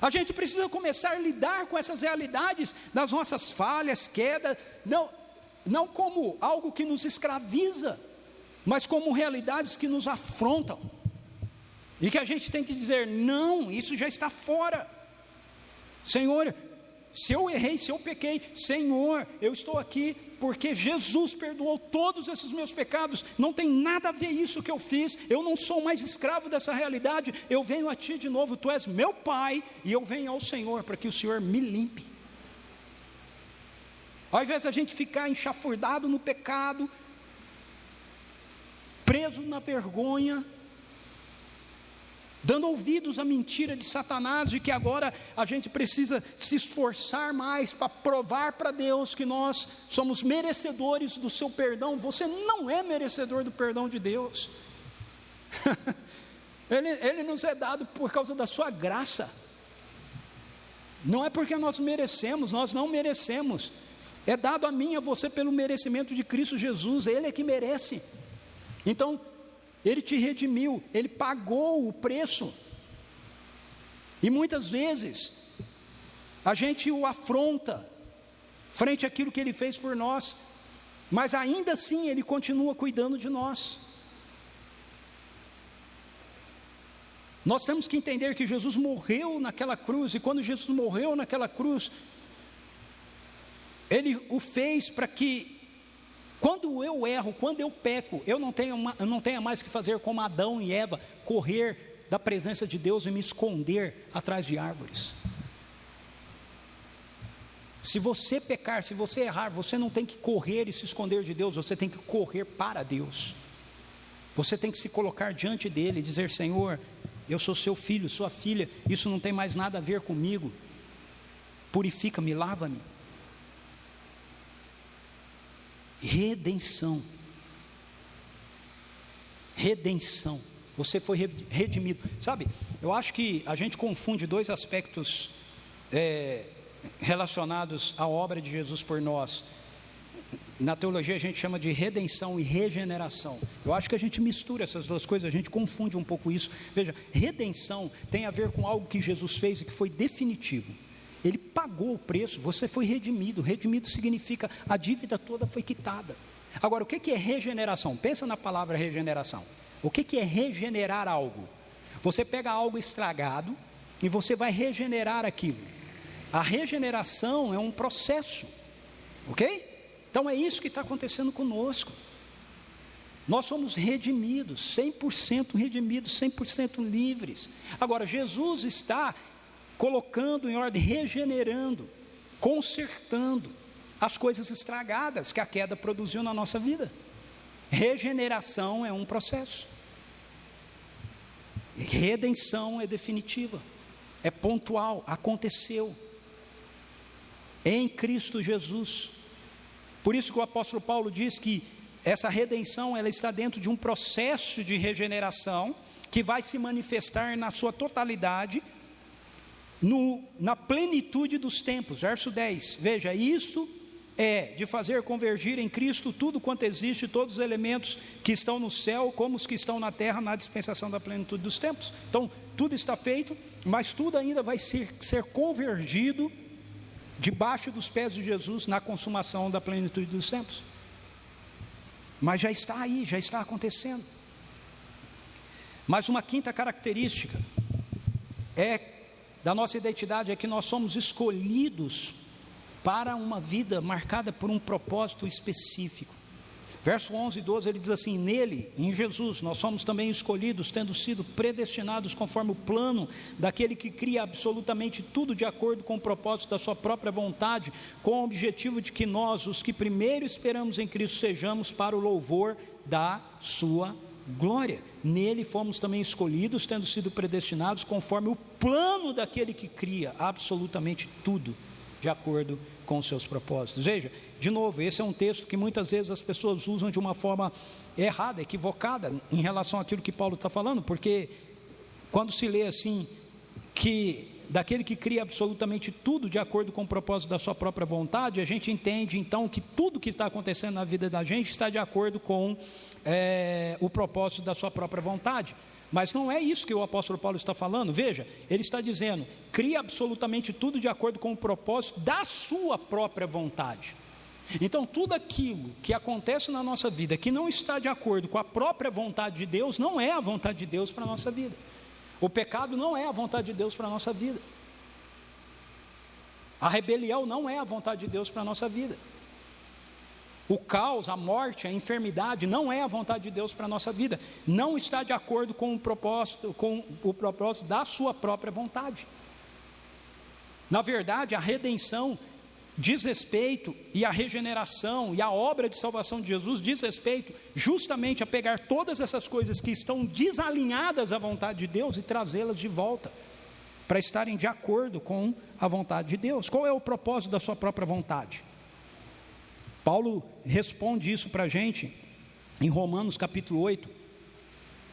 A gente precisa começar a lidar com essas realidades das nossas falhas, quedas. Não, não como algo que nos escraviza, mas como realidades que nos afrontam. E que a gente tem que dizer: não, isso já está fora. Senhor, se eu errei, se eu pequei, Senhor, eu estou aqui porque Jesus perdoou todos esses meus pecados, não tem nada a ver isso que eu fiz, eu não sou mais escravo dessa realidade, eu venho a Ti de novo, Tu és meu Pai, e eu venho ao Senhor para que o Senhor me limpe. Ao invés da gente ficar enxafurdado no pecado, preso na vergonha, dando ouvidos à mentira de Satanás, de que agora a gente precisa se esforçar mais para provar para Deus que nós somos merecedores do seu perdão. Você não é merecedor do perdão de Deus. ele, ele nos é dado por causa da sua graça. Não é porque nós merecemos, nós não merecemos. É dado a mim e a você pelo merecimento de Cristo Jesus, Ele é que merece. Então, Ele te redimiu, Ele pagou o preço. E muitas vezes, a gente o afronta, frente àquilo que Ele fez por nós, mas ainda assim Ele continua cuidando de nós. Nós temos que entender que Jesus morreu naquela cruz, e quando Jesus morreu naquela cruz, ele o fez para que, quando eu erro, quando eu peco, eu não, tenho, eu não tenha mais que fazer como Adão e Eva, correr da presença de Deus e me esconder atrás de árvores. Se você pecar, se você errar, você não tem que correr e se esconder de Deus, você tem que correr para Deus. Você tem que se colocar diante dele e dizer: Senhor, eu sou seu filho, sua filha, isso não tem mais nada a ver comigo. Purifica-me, lava-me. Redenção. Redenção. Você foi redimido. Sabe, eu acho que a gente confunde dois aspectos é, relacionados à obra de Jesus por nós. Na teologia a gente chama de redenção e regeneração. Eu acho que a gente mistura essas duas coisas, a gente confunde um pouco isso. Veja, redenção tem a ver com algo que Jesus fez e que foi definitivo. Ele pagou o preço, você foi redimido. Redimido significa a dívida toda foi quitada. Agora, o que é regeneração? Pensa na palavra regeneração. O que é regenerar algo? Você pega algo estragado e você vai regenerar aquilo. A regeneração é um processo, ok? Então é isso que está acontecendo conosco. Nós somos redimidos, 100% redimidos, 100% livres. Agora, Jesus está colocando em ordem, regenerando, consertando as coisas estragadas que a queda produziu na nossa vida. Regeneração é um processo. Redenção é definitiva, é pontual, aconteceu em Cristo Jesus. Por isso que o apóstolo Paulo diz que essa redenção ela está dentro de um processo de regeneração que vai se manifestar na sua totalidade no, na plenitude dos tempos. Verso 10. Veja, isso é de fazer convergir em Cristo tudo quanto existe, todos os elementos que estão no céu, como os que estão na terra, na dispensação da plenitude dos tempos. Então, tudo está feito, mas tudo ainda vai ser, ser convergido debaixo dos pés de Jesus na consumação da plenitude dos tempos. Mas já está aí, já está acontecendo. Mas uma quinta característica é da nossa identidade é que nós somos escolhidos para uma vida marcada por um propósito específico. Verso 11 e 12 ele diz assim: Nele, em Jesus, nós somos também escolhidos, tendo sido predestinados conforme o plano daquele que cria absolutamente tudo de acordo com o propósito da Sua própria vontade, com o objetivo de que nós, os que primeiro esperamos em Cristo, sejamos para o louvor da Sua glória. Nele fomos também escolhidos, tendo sido predestinados conforme o plano daquele que cria absolutamente tudo de acordo com os seus propósitos. Veja, de novo, esse é um texto que muitas vezes as pessoas usam de uma forma errada, equivocada, em relação àquilo que Paulo está falando, porque quando se lê assim, que daquele que cria absolutamente tudo de acordo com o propósito da sua própria vontade, a gente entende então que tudo que está acontecendo na vida da gente está de acordo com é, o propósito da sua própria vontade. Mas não é isso que o apóstolo Paulo está falando. Veja, ele está dizendo: cria absolutamente tudo de acordo com o propósito da sua própria vontade. Então, tudo aquilo que acontece na nossa vida que não está de acordo com a própria vontade de Deus, não é a vontade de Deus para a nossa vida. O pecado não é a vontade de Deus para a nossa vida. A rebelião não é a vontade de Deus para a nossa vida. O caos, a morte, a enfermidade não é a vontade de Deus para a nossa vida. Não está de acordo com o propósito, com o propósito da sua própria vontade. Na verdade, a redenção diz respeito, e a regeneração e a obra de salvação de Jesus diz respeito justamente a pegar todas essas coisas que estão desalinhadas à vontade de Deus e trazê-las de volta, para estarem de acordo com a vontade de Deus. Qual é o propósito da sua própria vontade? Paulo responde isso para a gente em Romanos capítulo 8,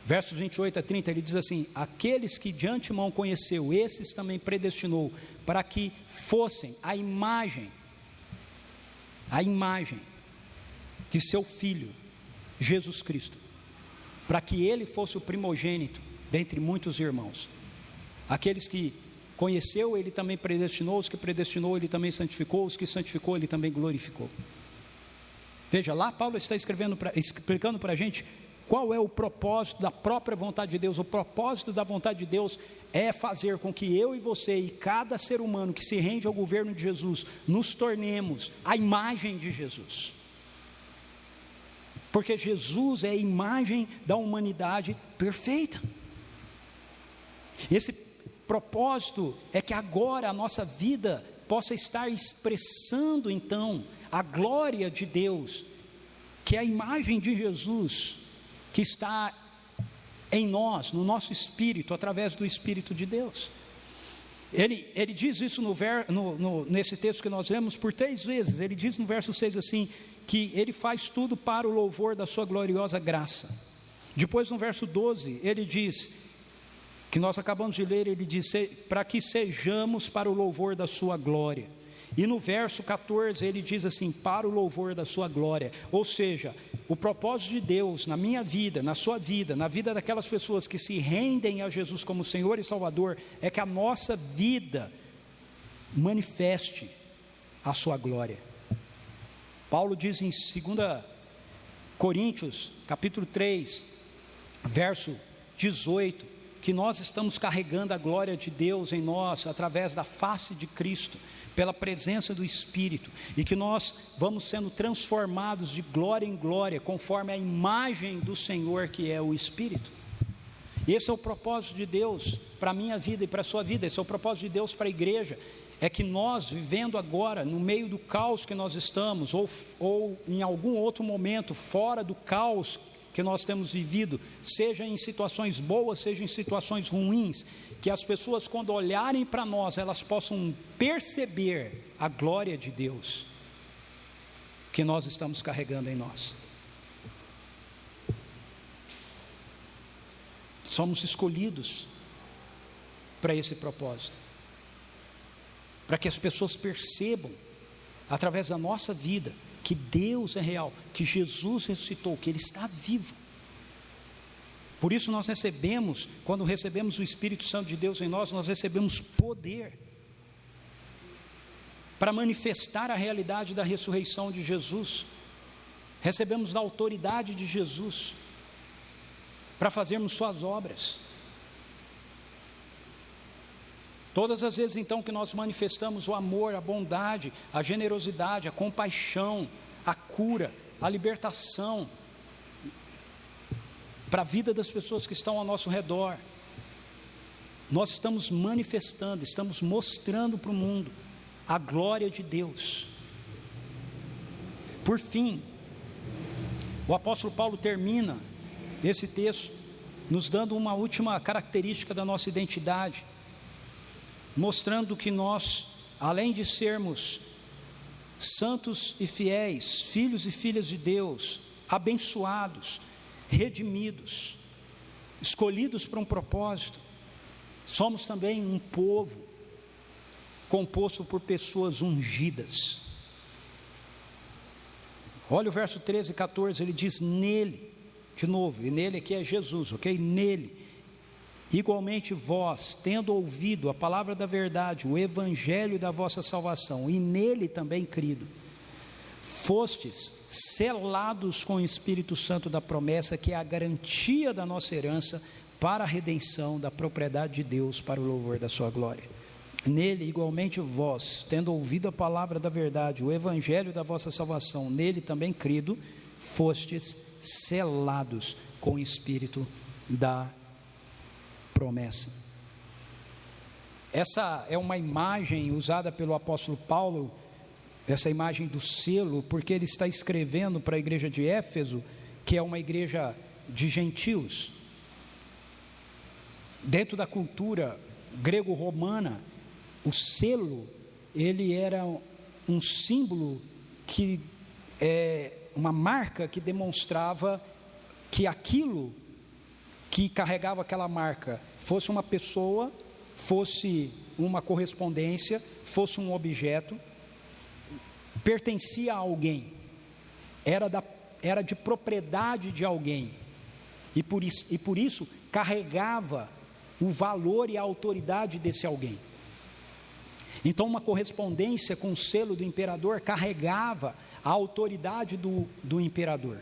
versos 28 a 30, ele diz assim: Aqueles que de antemão conheceu, esses também predestinou, para que fossem a imagem a imagem de seu filho, Jesus Cristo, para que ele fosse o primogênito dentre muitos irmãos. Aqueles que conheceu, ele também predestinou, os que predestinou, ele também santificou, os que santificou, ele também glorificou. Veja, lá Paulo está escrevendo pra, explicando para a gente qual é o propósito da própria vontade de Deus. O propósito da vontade de Deus é fazer com que eu e você e cada ser humano que se rende ao governo de Jesus nos tornemos a imagem de Jesus. Porque Jesus é a imagem da humanidade perfeita. Esse propósito é que agora a nossa vida possa estar expressando então a glória de Deus, que é a imagem de Jesus que está em nós, no nosso espírito, através do Espírito de Deus. Ele, ele diz isso no ver, no, no, nesse texto que nós lemos por três vezes. Ele diz no verso 6 assim: que ele faz tudo para o louvor da sua gloriosa graça. Depois, no verso 12, ele diz, que nós acabamos de ler, ele diz: para que sejamos para o louvor da sua glória. E no verso 14 ele diz assim: para o louvor da sua glória. Ou seja, o propósito de Deus na minha vida, na sua vida, na vida daquelas pessoas que se rendem a Jesus como Senhor e Salvador, é que a nossa vida manifeste a sua glória. Paulo diz em 2 Coríntios, capítulo 3, verso 18, que nós estamos carregando a glória de Deus em nós através da face de Cristo pela presença do Espírito, e que nós vamos sendo transformados de glória em glória, conforme a imagem do Senhor que é o Espírito. Esse é o propósito de Deus para a minha vida e para a sua vida, esse é o propósito de Deus para a igreja. É que nós, vivendo agora, no meio do caos que nós estamos, ou, ou em algum outro momento, fora do caos que nós temos vivido, seja em situações boas, seja em situações ruins, que as pessoas, quando olharem para nós, elas possam perceber a glória de Deus que nós estamos carregando em nós. Somos escolhidos para esse propósito, para que as pessoas percebam, através da nossa vida, que Deus é real, que Jesus ressuscitou, que Ele está vivo por isso nós recebemos, quando recebemos o Espírito Santo de Deus em nós, nós recebemos poder para manifestar a realidade da ressurreição de Jesus. Recebemos da autoridade de Jesus para fazermos suas obras. Todas as vezes então que nós manifestamos o amor, a bondade, a generosidade, a compaixão, a cura, a libertação, para a vida das pessoas que estão ao nosso redor. Nós estamos manifestando, estamos mostrando para o mundo a glória de Deus. Por fim, o apóstolo Paulo termina esse texto nos dando uma última característica da nossa identidade, mostrando que nós, além de sermos santos e fiéis, filhos e filhas de Deus, abençoados, redimidos, escolhidos para um propósito. Somos também um povo composto por pessoas ungidas. Olha o verso 13 e 14, ele diz: Nele, de novo, e nele aqui é Jesus, ok? Nele, igualmente vós, tendo ouvido a palavra da verdade, o evangelho da vossa salvação, e nele também crido, fostes selados com o Espírito Santo da promessa, que é a garantia da nossa herança para a redenção da propriedade de Deus para o louvor da sua glória. Nele, igualmente, vós, tendo ouvido a palavra da verdade, o evangelho da vossa salvação, nele também crido, fostes selados com o Espírito da promessa. Essa é uma imagem usada pelo apóstolo Paulo essa imagem do selo, porque ele está escrevendo para a igreja de Éfeso, que é uma igreja de gentios. Dentro da cultura grego-romana, o selo, ele era um símbolo que é uma marca que demonstrava que aquilo que carregava aquela marca fosse uma pessoa, fosse uma correspondência, fosse um objeto, pertencia a alguém, era, da, era de propriedade de alguém, e por, isso, e por isso carregava o valor e a autoridade desse alguém. Então, uma correspondência com o selo do imperador carregava a autoridade do, do imperador.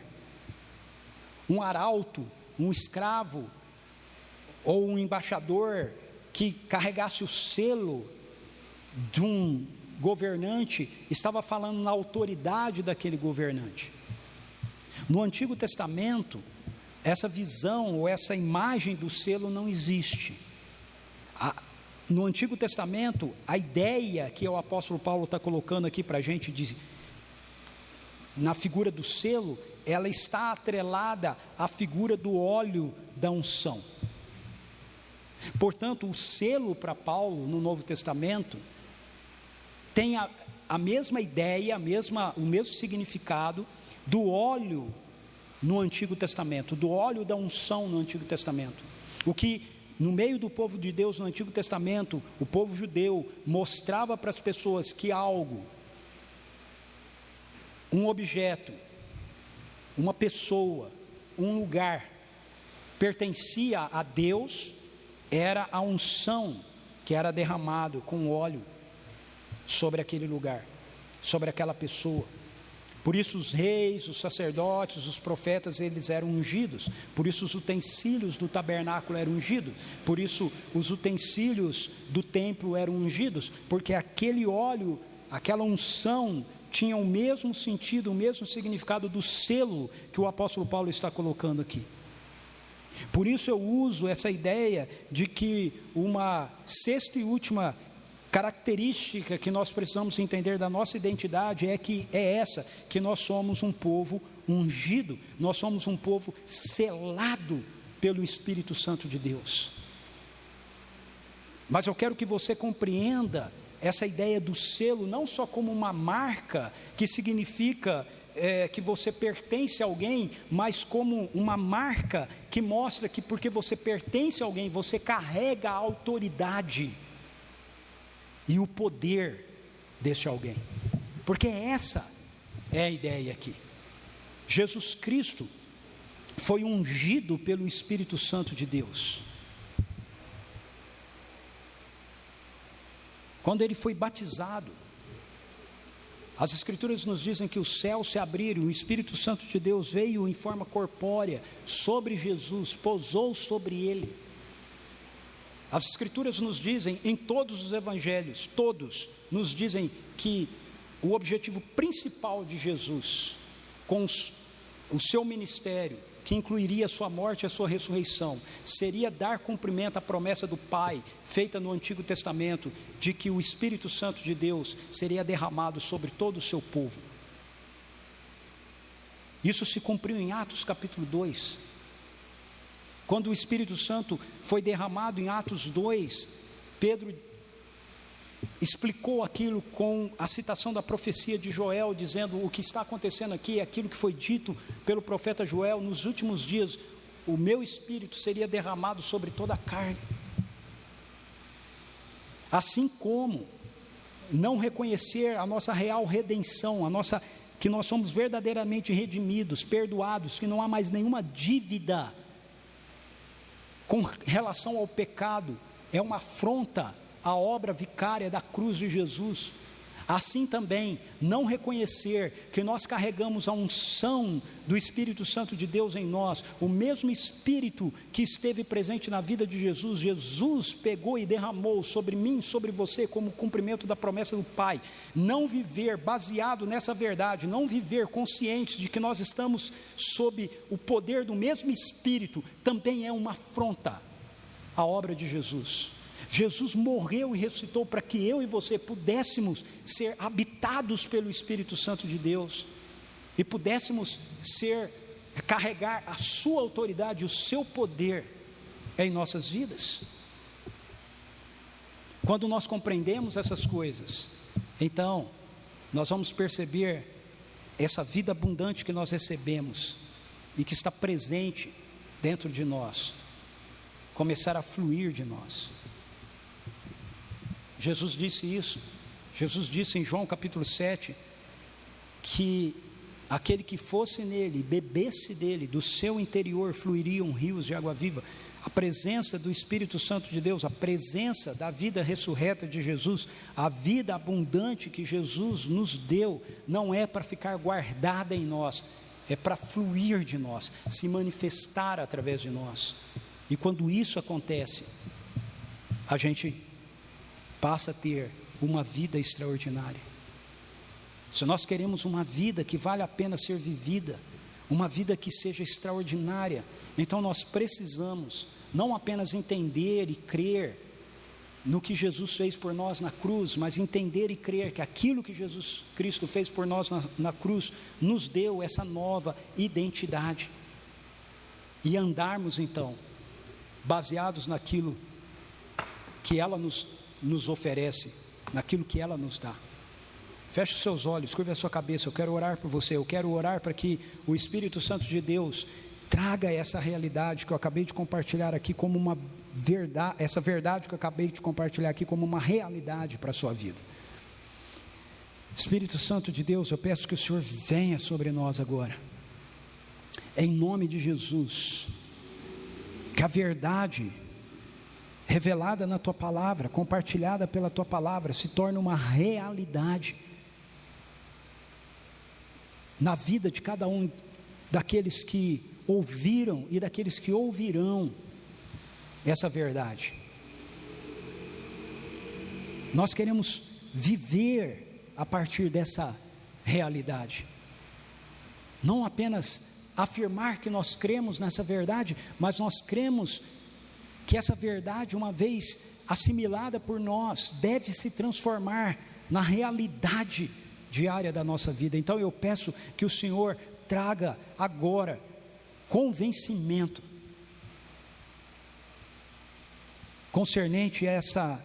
Um arauto, um escravo ou um embaixador que carregasse o selo de um governante estava falando na autoridade daquele governante. No Antigo Testamento, essa visão ou essa imagem do selo não existe. A, no Antigo Testamento, a ideia que o apóstolo Paulo está colocando aqui para a gente, de, na figura do selo, ela está atrelada à figura do óleo da unção. Portanto, o selo para Paulo no Novo Testamento tem a, a mesma ideia, a mesma, o mesmo significado do óleo no Antigo Testamento, do óleo da unção no Antigo Testamento. O que no meio do povo de Deus no Antigo Testamento, o povo judeu mostrava para as pessoas que algo, um objeto, uma pessoa, um lugar, pertencia a Deus, era a unção que era derramado com óleo sobre aquele lugar, sobre aquela pessoa. Por isso os reis, os sacerdotes, os profetas, eles eram ungidos. Por isso os utensílios do tabernáculo eram ungidos. Por isso os utensílios do templo eram ungidos, porque aquele óleo, aquela unção tinha o mesmo sentido, o mesmo significado do selo que o apóstolo Paulo está colocando aqui. Por isso eu uso essa ideia de que uma sexta e última característica que nós precisamos entender da nossa identidade é que é essa, que nós somos um povo ungido, nós somos um povo selado pelo Espírito Santo de Deus. Mas eu quero que você compreenda essa ideia do selo não só como uma marca que significa é, que você pertence a alguém, mas como uma marca que mostra que porque você pertence a alguém, você carrega a autoridade e o poder desse alguém. Porque essa é a ideia aqui. Jesus Cristo foi ungido pelo Espírito Santo de Deus. Quando ele foi batizado, as Escrituras nos dizem que os céus se abriram, o Espírito Santo de Deus veio em forma corpórea sobre Jesus, pousou sobre ele. As Escrituras nos dizem, em todos os evangelhos, todos, nos dizem que o objetivo principal de Jesus, com os, o seu ministério, que incluiria a sua morte e a sua ressurreição, seria dar cumprimento à promessa do Pai, feita no Antigo Testamento, de que o Espírito Santo de Deus seria derramado sobre todo o seu povo. Isso se cumpriu em Atos capítulo 2. Quando o Espírito Santo foi derramado em Atos 2, Pedro explicou aquilo com a citação da profecia de Joel, dizendo: o que está acontecendo aqui é aquilo que foi dito pelo profeta Joel: nos últimos dias, o meu espírito seria derramado sobre toda a carne. Assim como não reconhecer a nossa real redenção, a nossa que nós somos verdadeiramente redimidos, perdoados, que não há mais nenhuma dívida com relação ao pecado, é uma afronta à obra vicária da cruz de Jesus. Assim também, não reconhecer que nós carregamos a unção do Espírito Santo de Deus em nós, o mesmo Espírito que esteve presente na vida de Jesus, Jesus pegou e derramou sobre mim, sobre você, como cumprimento da promessa do Pai. Não viver baseado nessa verdade, não viver consciente de que nós estamos sob o poder do mesmo Espírito, também é uma afronta à obra de Jesus. Jesus morreu e ressuscitou para que eu e você pudéssemos ser habitados pelo Espírito Santo de Deus e pudéssemos ser carregar a sua autoridade, o seu poder em nossas vidas. Quando nós compreendemos essas coisas, então nós vamos perceber essa vida abundante que nós recebemos e que está presente dentro de nós, começar a fluir de nós. Jesus disse isso. Jesus disse em João capítulo 7 que aquele que fosse nele, bebesse dele, do seu interior fluiriam rios de água viva. A presença do Espírito Santo de Deus, a presença da vida ressurreta de Jesus, a vida abundante que Jesus nos deu, não é para ficar guardada em nós, é para fluir de nós, se manifestar através de nós. E quando isso acontece, a gente passa a ter uma vida extraordinária. Se nós queremos uma vida que vale a pena ser vivida, uma vida que seja extraordinária, então nós precisamos não apenas entender e crer no que Jesus fez por nós na cruz, mas entender e crer que aquilo que Jesus Cristo fez por nós na, na cruz nos deu essa nova identidade. E andarmos então, baseados naquilo que ela nos nos oferece, naquilo que ela nos dá. Feche os seus olhos, curva a sua cabeça. Eu quero orar por você. Eu quero orar para que o Espírito Santo de Deus traga essa realidade que eu acabei de compartilhar aqui como uma verdade, essa verdade que eu acabei de compartilhar aqui como uma realidade para a sua vida. Espírito Santo de Deus, eu peço que o Senhor venha sobre nós agora. Em nome de Jesus. Que a verdade revelada na tua palavra, compartilhada pela tua palavra, se torna uma realidade na vida de cada um daqueles que ouviram e daqueles que ouvirão essa verdade. Nós queremos viver a partir dessa realidade, não apenas afirmar que nós cremos nessa verdade, mas nós cremos que essa verdade, uma vez assimilada por nós, deve se transformar na realidade diária da nossa vida. Então eu peço que o Senhor traga agora convencimento concernente a essa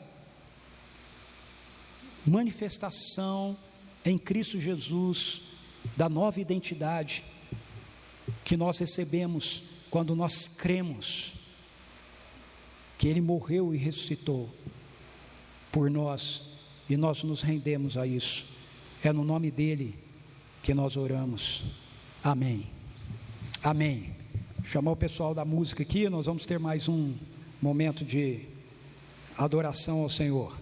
manifestação em Cristo Jesus da nova identidade que nós recebemos quando nós cremos que Ele morreu e ressuscitou por nós e nós nos rendemos a isso. É no nome dEle que nós oramos. Amém. Amém. Chamar o pessoal da música aqui, nós vamos ter mais um momento de adoração ao Senhor.